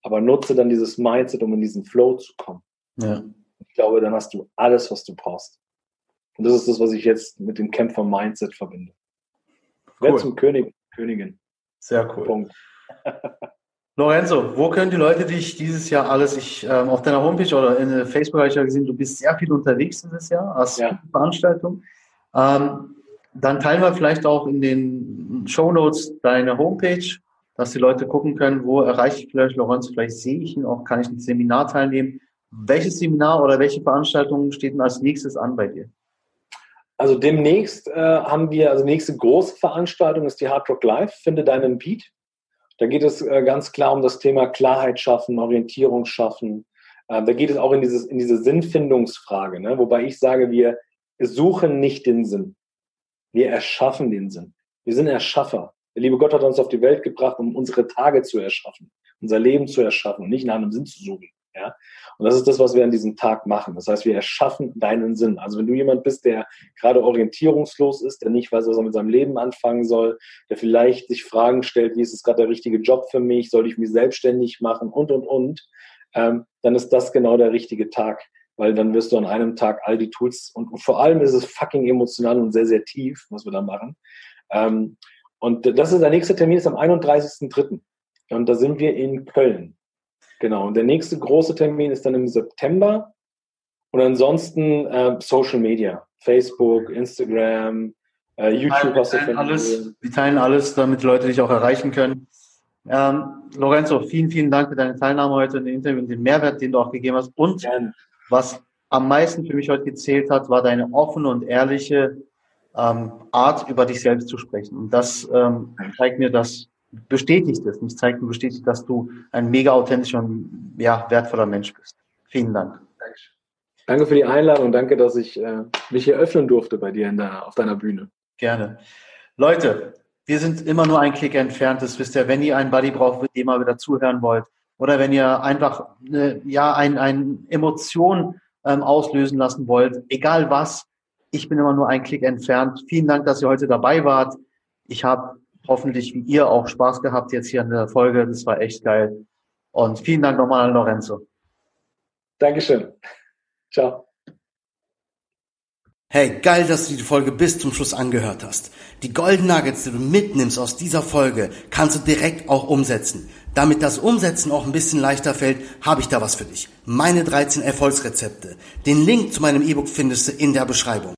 Aber nutze dann dieses Mindset, um in diesen Flow zu kommen. Ja. Ich glaube, dann hast du alles, was du brauchst. Und das ist das, was ich jetzt mit dem Kämpfer-Mindset verbinde. Cool. Wer zum König, Königin. Sehr cool. Punkt. Lorenzo, wo können die Leute dich dieses Jahr alles, ich ähm, auf deiner Homepage oder in Facebook habe ich ja gesehen, du bist sehr viel unterwegs dieses Jahr, hast ja. Veranstaltungen. Ähm, dann teilen wir vielleicht auch in den Show Notes deine Homepage, dass die Leute gucken können, wo erreiche ich vielleicht Lorenz, vielleicht sehe ich ihn auch, kann ich ein Seminar teilnehmen. Welches Seminar oder welche Veranstaltungen steht denn als nächstes an bei dir? Also demnächst äh, haben wir, also nächste große Veranstaltung ist die Hard Rock Live, finde deinen Beat. Da geht es äh, ganz klar um das Thema Klarheit schaffen, Orientierung schaffen. Äh, da geht es auch in, dieses, in diese Sinnfindungsfrage, ne? wobei ich sage, wir suchen nicht den Sinn. Wir erschaffen den Sinn. Wir sind Erschaffer. Der liebe Gott hat uns auf die Welt gebracht, um unsere Tage zu erschaffen, unser Leben zu erschaffen und nicht nach einem Sinn zu suchen. Ja? Und das ist das, was wir an diesem Tag machen. Das heißt, wir erschaffen deinen Sinn. Also wenn du jemand bist, der gerade orientierungslos ist, der nicht weiß, was er mit seinem Leben anfangen soll, der vielleicht sich Fragen stellt, wie ist es gerade der richtige Job für mich, soll ich mich selbstständig machen und, und, und, ähm, dann ist das genau der richtige Tag. Weil dann wirst du an einem Tag all die Tools und, und vor allem ist es fucking emotional und sehr, sehr tief, was wir da machen. Ähm, und das ist der nächste Termin, ist am 31.03. Und da sind wir in Köln. Genau. Und der nächste große Termin ist dann im September. Und ansonsten äh, Social Media. Facebook, Instagram, äh, YouTube. Wir teilen, alles, wir teilen alles, damit Leute dich auch erreichen können. Ähm, Lorenzo, vielen, vielen Dank für deine Teilnahme heute in dem Interview und den Mehrwert, den du auch gegeben hast. Und Gerne. was am meisten für mich heute gezählt hat, war deine offene und ehrliche ähm, Art, über dich selbst zu sprechen. Und das ähm, zeigt mir, dass bestätigt es, nicht zeigt mir bestätigt, dass du ein mega authentischer und ja, wertvoller Mensch bist. Vielen Dank. Danke für die Einladung und danke, dass ich äh, mich hier öffnen durfte bei dir in der, auf deiner Bühne. Gerne. Leute, wir sind immer nur ein Klick entfernt. Das wisst ihr, wenn ihr einen Buddy braucht, mit dem ihr wieder zuhören wollt, oder wenn ihr einfach äh, ja ein, ein Emotion ähm, auslösen lassen wollt, egal was, ich bin immer nur ein Klick entfernt. Vielen Dank, dass ihr heute dabei wart. Ich habe hoffentlich wie ihr auch Spaß gehabt jetzt hier an der Folge. Das war echt geil. Und vielen Dank nochmal an Lorenzo. Dankeschön. Ciao. Hey, geil, dass du die Folge bis zum Schluss angehört hast. Die Golden Nuggets, die du mitnimmst aus dieser Folge, kannst du direkt auch umsetzen. Damit das Umsetzen auch ein bisschen leichter fällt, habe ich da was für dich. Meine 13 Erfolgsrezepte. Den Link zu meinem E-Book findest du in der Beschreibung.